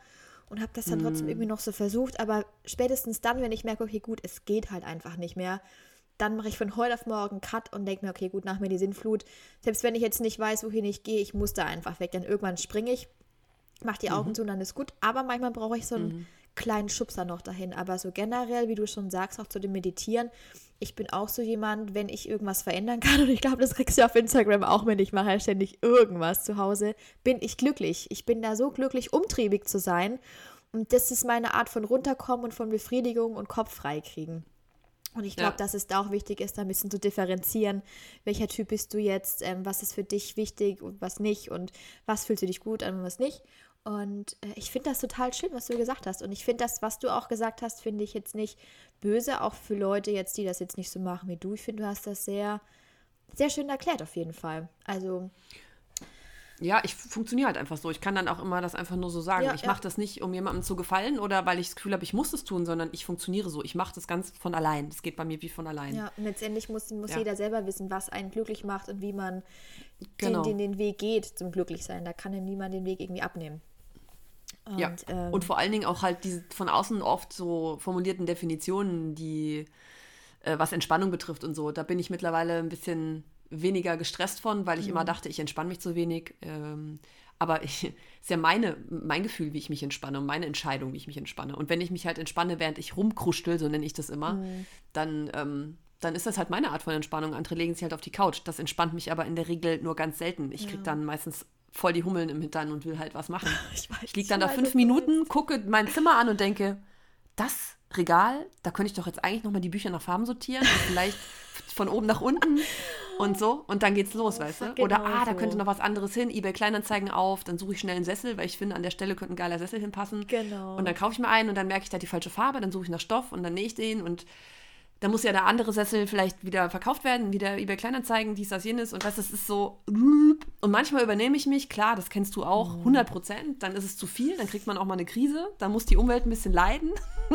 Und habe das dann trotzdem irgendwie noch so versucht. Aber spätestens dann, wenn ich merke, okay, gut, es geht halt einfach nicht mehr, dann mache ich von heute auf morgen Cut und denke mir, okay, gut, nach mir die Sinnflut. Selbst wenn ich jetzt nicht weiß, wohin ich gehe, ich muss da einfach weg. Dann irgendwann springe ich, mache die Augen zu und dann ist gut. Aber manchmal brauche ich so einen kleinen Schubser noch dahin. Aber so generell, wie du schon sagst, auch zu dem Meditieren, ich bin auch so jemand, wenn ich irgendwas verändern [laughs] kann, und ich glaube, das kriegst du auf Instagram auch mit, ich mache ja ständig irgendwas zu Hause, bin ich glücklich. Ich bin da so glücklich, umtriebig zu sein. Und das ist meine Art von runterkommen und von Befriedigung und Kopf frei kriegen. Und ich glaube, Ja. dass es da auch wichtig ist, da ein bisschen zu differenzieren, welcher Typ bist du jetzt, ähm, was ist für dich wichtig und was nicht und was fühlst du dich gut an und was nicht. Und äh, ich finde das total schön, was du gesagt hast. Und ich finde das, was du auch gesagt hast, finde ich jetzt nicht böse, auch für Leute jetzt, die das jetzt nicht so machen wie du. Ich finde, du hast das sehr, sehr schön erklärt auf jeden Fall. Also, Ja, ich funktioniere halt einfach so. Ich kann dann auch immer das einfach nur so sagen. Ja, ich ja. mache das nicht, um jemandem zu gefallen oder weil ich das Gefühl habe, ich muss es tun, sondern ich funktioniere so. Ich mache das ganz von allein. Das geht bei mir wie von allein. ja, und letztendlich muss, muss Ja. jeder selber wissen, was einen glücklich macht und wie man Genau. den, den, den Weg geht zum Glücklichsein. Da kann ihm niemand den Weg irgendwie abnehmen. Und, ja. ähm, und vor allen Dingen auch halt diese von außen oft so formulierten Definitionen, die äh, was Entspannung betrifft und so. Da bin ich mittlerweile ein bisschen weniger gestresst von, weil ich Mhm. immer dachte, ich entspanne mich zu wenig. Ähm, aber ich, [laughs] ist ja meine, mein Gefühl, wie ich mich entspanne und meine Entscheidung, wie ich mich entspanne. Und wenn ich mich halt entspanne, während ich rumkruschtel, so nenne ich das immer, Mhm. dann, ähm, dann ist das halt meine Art von Entspannung. Andere legen sich halt auf die Couch. Das entspannt mich aber in der Regel nur ganz selten. Ich krieg dann meistens voll die Hummeln im Hintern und will halt was machen. [laughs] ich, weiß, Ich liege dann da weiß, fünf Minuten, gucke mein Zimmer an und denke, das Regal, da könnte ich doch jetzt eigentlich nochmal die Bücher nach Farben sortieren und vielleicht [laughs] von oben nach unten und so. Und dann geht's los, weißt du? Oder, genau ah, da könnte noch was anderes hin. eBay Kleinanzeigen auf, dann suche ich schnell einen Sessel, weil ich finde, an der Stelle könnte ein geiler Sessel hinpassen. Genau. Und dann kaufe ich mir einen und dann merke ich, da die falsche Farbe, dann suche ich nach Stoff und dann nähe ich den und dann muss ja der andere Sessel vielleicht wieder verkauft werden, wieder eBay Kleinanzeigen, dies, das, jenes. Und du, das ist so. Und manchmal übernehme ich mich, klar, das kennst du auch, 100 Prozent. Dann ist es zu viel, dann kriegt man auch mal eine Krise. Dann muss die Umwelt ein bisschen leiden, [laughs]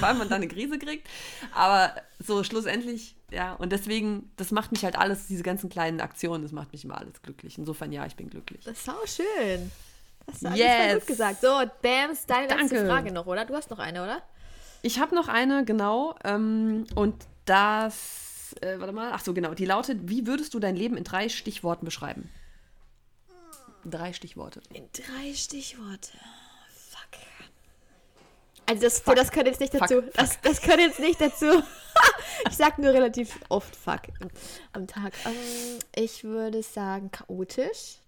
weil man dann eine Krise kriegt. Aber so schlussendlich, ja. Und deswegen, das macht mich halt alles, diese ganzen kleinen Aktionen, das macht mich immer alles glücklich. Insofern, ja, ich bin glücklich. Das ist sau schön. Hast du alles Yes. voll gut gesagt. So, Bams, deine letzte Danke. Frage noch, oder? Du hast noch eine, oder? Ich habe noch eine, genau. Ähm, und das, äh, warte mal, ach so, genau. Die lautet: Wie würdest du dein Leben in drei Stichworten beschreiben? Drei Stichworte. In drei Stichworte. Fuck. Also das, das gehört jetzt nicht Fuck, dazu. fuck. Das, das gehört jetzt nicht dazu. [laughs] ich sag nur relativ oft Fuck am Tag. Ähm, ich würde sagen chaotisch.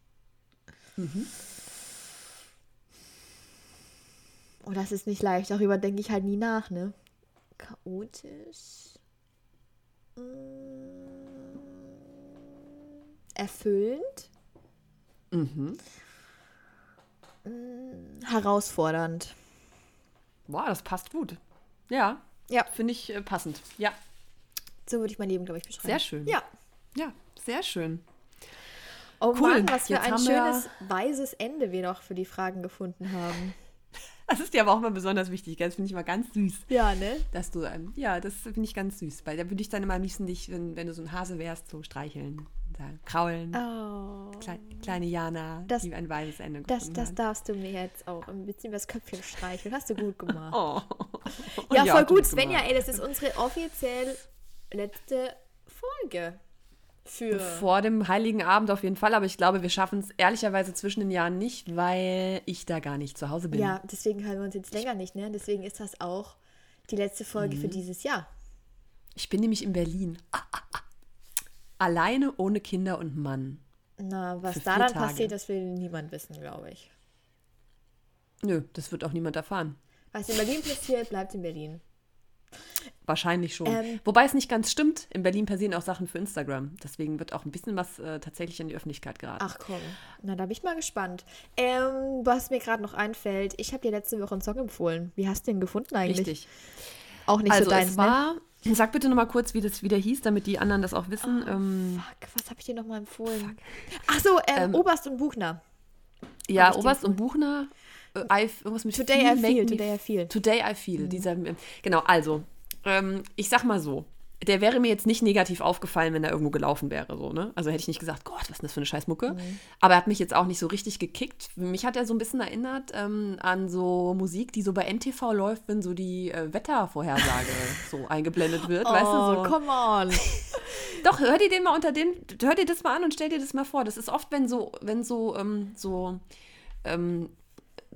Oh, das ist nicht leicht. Darüber denke ich halt nie nach, ne? Chaotisch. Mm, Erfüllend. Mhm. Herausfordernd. Boah, das passt gut. Ja. Ja. Finde ich äh, passend. Ja. So würde ich mein Leben, glaube ich, beschreiben. Sehr schön. Ja. Ja, sehr schön. Oh Cool. Mann, was für Jetzt ein schönes, weises Ende wir noch für die Fragen gefunden haben. Das ist dir aber auch mal besonders wichtig? Das finde ich mal ganz süß. Ja, ne? Dass du, ähm, ja, das finde ich ganz süß. Weil da würde ich dann immer am liebsten dich, wenn, wenn du so ein Hase wärst, so streicheln, sagen, kraulen. Oh. Klei- kleine Jana, Das- die ein weises Ende Das, das hat. darfst du mir jetzt auch ein bisschen das Köpfchen streicheln. Hast du gut gemacht. [laughs] Oh. ja, voll gut. Svenja, ey, das ist unsere offiziell letzte Folge. Für. Vor dem Heiligen Abend auf jeden Fall, aber ich glaube, wir schaffen es ehrlicherweise zwischen den Jahren nicht, weil ich da gar nicht zu Hause bin. Ja, deswegen hören wir uns jetzt länger nicht, ne? Deswegen ist das auch die letzte Folge Mhm. für dieses Jahr. Ich bin nämlich in Berlin. Ah, ah, ah. Alleine, ohne Kinder und Mann. Na, was Für da dann passiert, das will niemand wissen, glaube ich. Nö, das wird auch niemand erfahren. Was in Berlin passiert, bleibt in Berlin. Wahrscheinlich schon. Ähm. Wobei es nicht ganz stimmt. In Berlin passieren auch Sachen für Instagram. Deswegen wird auch ein bisschen was äh, tatsächlich in die Öffentlichkeit geraten. Ach komm, na da bin ich mal gespannt. Ähm, was mir gerade noch einfällt, ich habe dir letzte Woche einen Song empfohlen. Wie hast du den gefunden eigentlich? Richtig. Auch nicht also so deins, es ne? war, sag bitte nochmal kurz, wie das wieder hieß, damit die anderen das auch wissen. Oh, ähm, Fuck, was habe ich dir nochmal empfohlen? Ach so, ähm, Ähm, Oberst und Buchner. ja, Oberst und Buchner. Äh, I, irgendwas mit Today I Feel, feel, Make Me today I feel. Today I Feel. Dieser, genau, also, ähm, ich sag mal so, der wäre mir jetzt nicht negativ aufgefallen, wenn er irgendwo gelaufen wäre. So, ne? Also hätte ich nicht gesagt, Gott, was ist denn das für eine Scheißmucke? Aber er hat mich jetzt auch nicht so richtig gekickt. Mich hat er so ein bisschen erinnert ähm, an so Musik, die so bei NTV läuft, wenn so die äh, Wettervorhersage [laughs] so eingeblendet wird. weißt du, Oh, so. come on. [laughs] Doch, hör dir den mal unter dem, hör dir das mal an und stell dir das mal vor. Das ist oft, wenn so, wenn so, ähm, so ähm,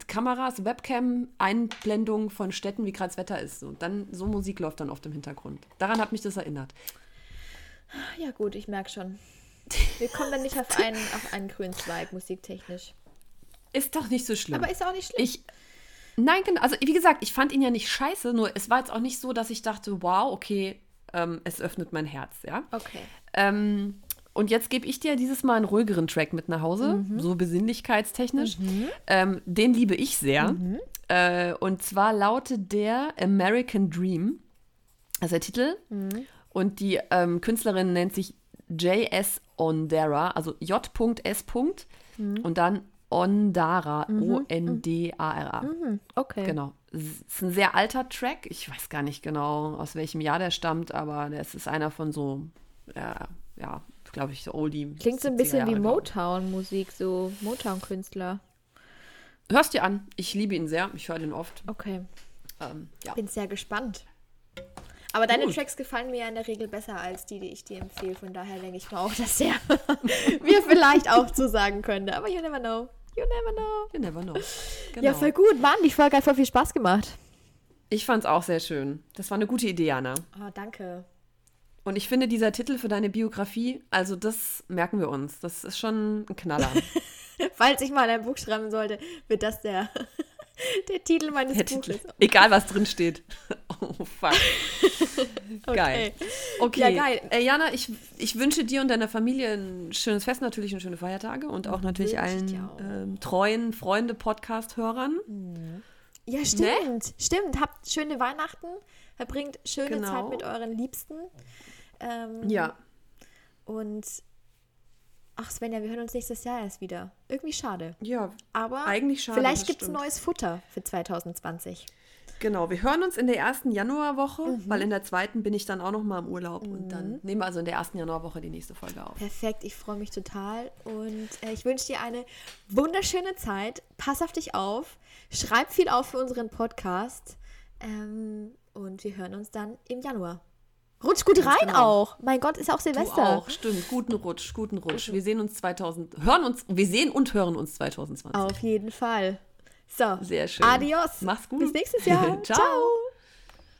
Kameras, Webcam-Einblendungen von Städten, wie gerade das Wetter ist. Und dann so Musik läuft dann oft im Hintergrund. Daran hat mich das erinnert. Ja gut, ich merke schon. Wir kommen dann nicht auf [laughs] einen, auf einen grünen Zweig, musiktechnisch. Ist doch nicht so schlimm. Aber ist auch nicht schlimm. ich, Nein, genau. Also wie gesagt, ich fand ihn ja nicht scheiße, nur es war jetzt auch nicht so, dass ich dachte, wow, okay, ähm, es öffnet mein Herz, ja. Okay. Ähm, und jetzt gebe ich dir dieses Mal einen ruhigeren Track mit nach Hause, Mhm. so besinnlichkeitstechnisch. Ähm, den liebe ich sehr. Mhm. Äh, und zwar lautet der American Dream. Das ist der Titel. Mhm. Und die ähm, Künstlerin nennt sich J.S. Ondara, also J.S. Mhm. Und dann Ondara, O-N-D-A-R-A. Okay. Genau. Es ist ein sehr alter Track. Ich weiß gar nicht genau, aus welchem Jahr der stammt, aber das ist einer von so, ja, ja glaube ich, so Oldie. Klingt so ein 70er bisschen wie Jahre. Motown-Musik, so Motown-Künstler. Hörst dir an. Ich liebe ihn sehr. Ich höre den oft. Okay. Ähm, ja. Bin sehr gespannt. Aber deine Gut. Tracks gefallen mir ja in der Regel besser als die, die ich dir empfehle. Von daher denke ich mal auch, [laughs] dass der [laughs] mir vielleicht auch zusagen könnte. Aber you never know. You never know. You never know. Genau. Ja, voll gut. Mann, die Folge hat voll viel Spaß gemacht. Ich fand es auch sehr schön. Das war eine gute Idee, Anna. Oh, danke. Und ich finde, dieser Titel für deine Biografie, also das merken wir uns. Das ist schon ein Knaller. [laughs] Falls ich mal ein Buch schreiben sollte, wird das der, [laughs] der Titel meines Der Buches. Titel. Egal, was drin steht. [laughs] Oh, fuck. Geil. Okay. Ja, geil. Äh, Jana, ich, ich wünsche dir und deiner Familie ein schönes Fest, natürlich und schöne Feiertage und auch natürlich Wünsche ich allen auch. ähm, treuen Freunde-Podcast-Hörern. Ja, stimmt. Stimmt. Habt schöne Weihnachten. Verbringt schöne Genau. Zeit mit euren Liebsten. Ähm, Ja. Und ach Svenja, wir hören uns nächstes Jahr erst wieder. Irgendwie schade. Ja, Aber Eigentlich schade, vielleicht gibt es neues Futter für 2020. genau. Wir hören uns in der ersten Januarwoche, Mhm. weil in der zweiten bin ich dann auch noch mal im Urlaub und dann nehmen wir also in der ersten Januarwoche die nächste Folge auf. Perfekt, ich freue mich total und äh, ich wünsche dir eine wunderschöne Zeit. Pass auf dich auf, schreib viel auf für unseren Podcast ähm, und wir hören uns dann im Januar. Rutsch gut rein genau. auch. Mein Gott, ist auch Du Silvester. auch, stimmt. Guten Rutsch, guten Rutsch. Wir sehen uns 2000, hören uns, wir sehen und hören uns 2020. Auf jeden Fall. So, Sehr schön. adios. Mach's gut. Bis nächstes Jahr. [laughs] Ciao. Ciao.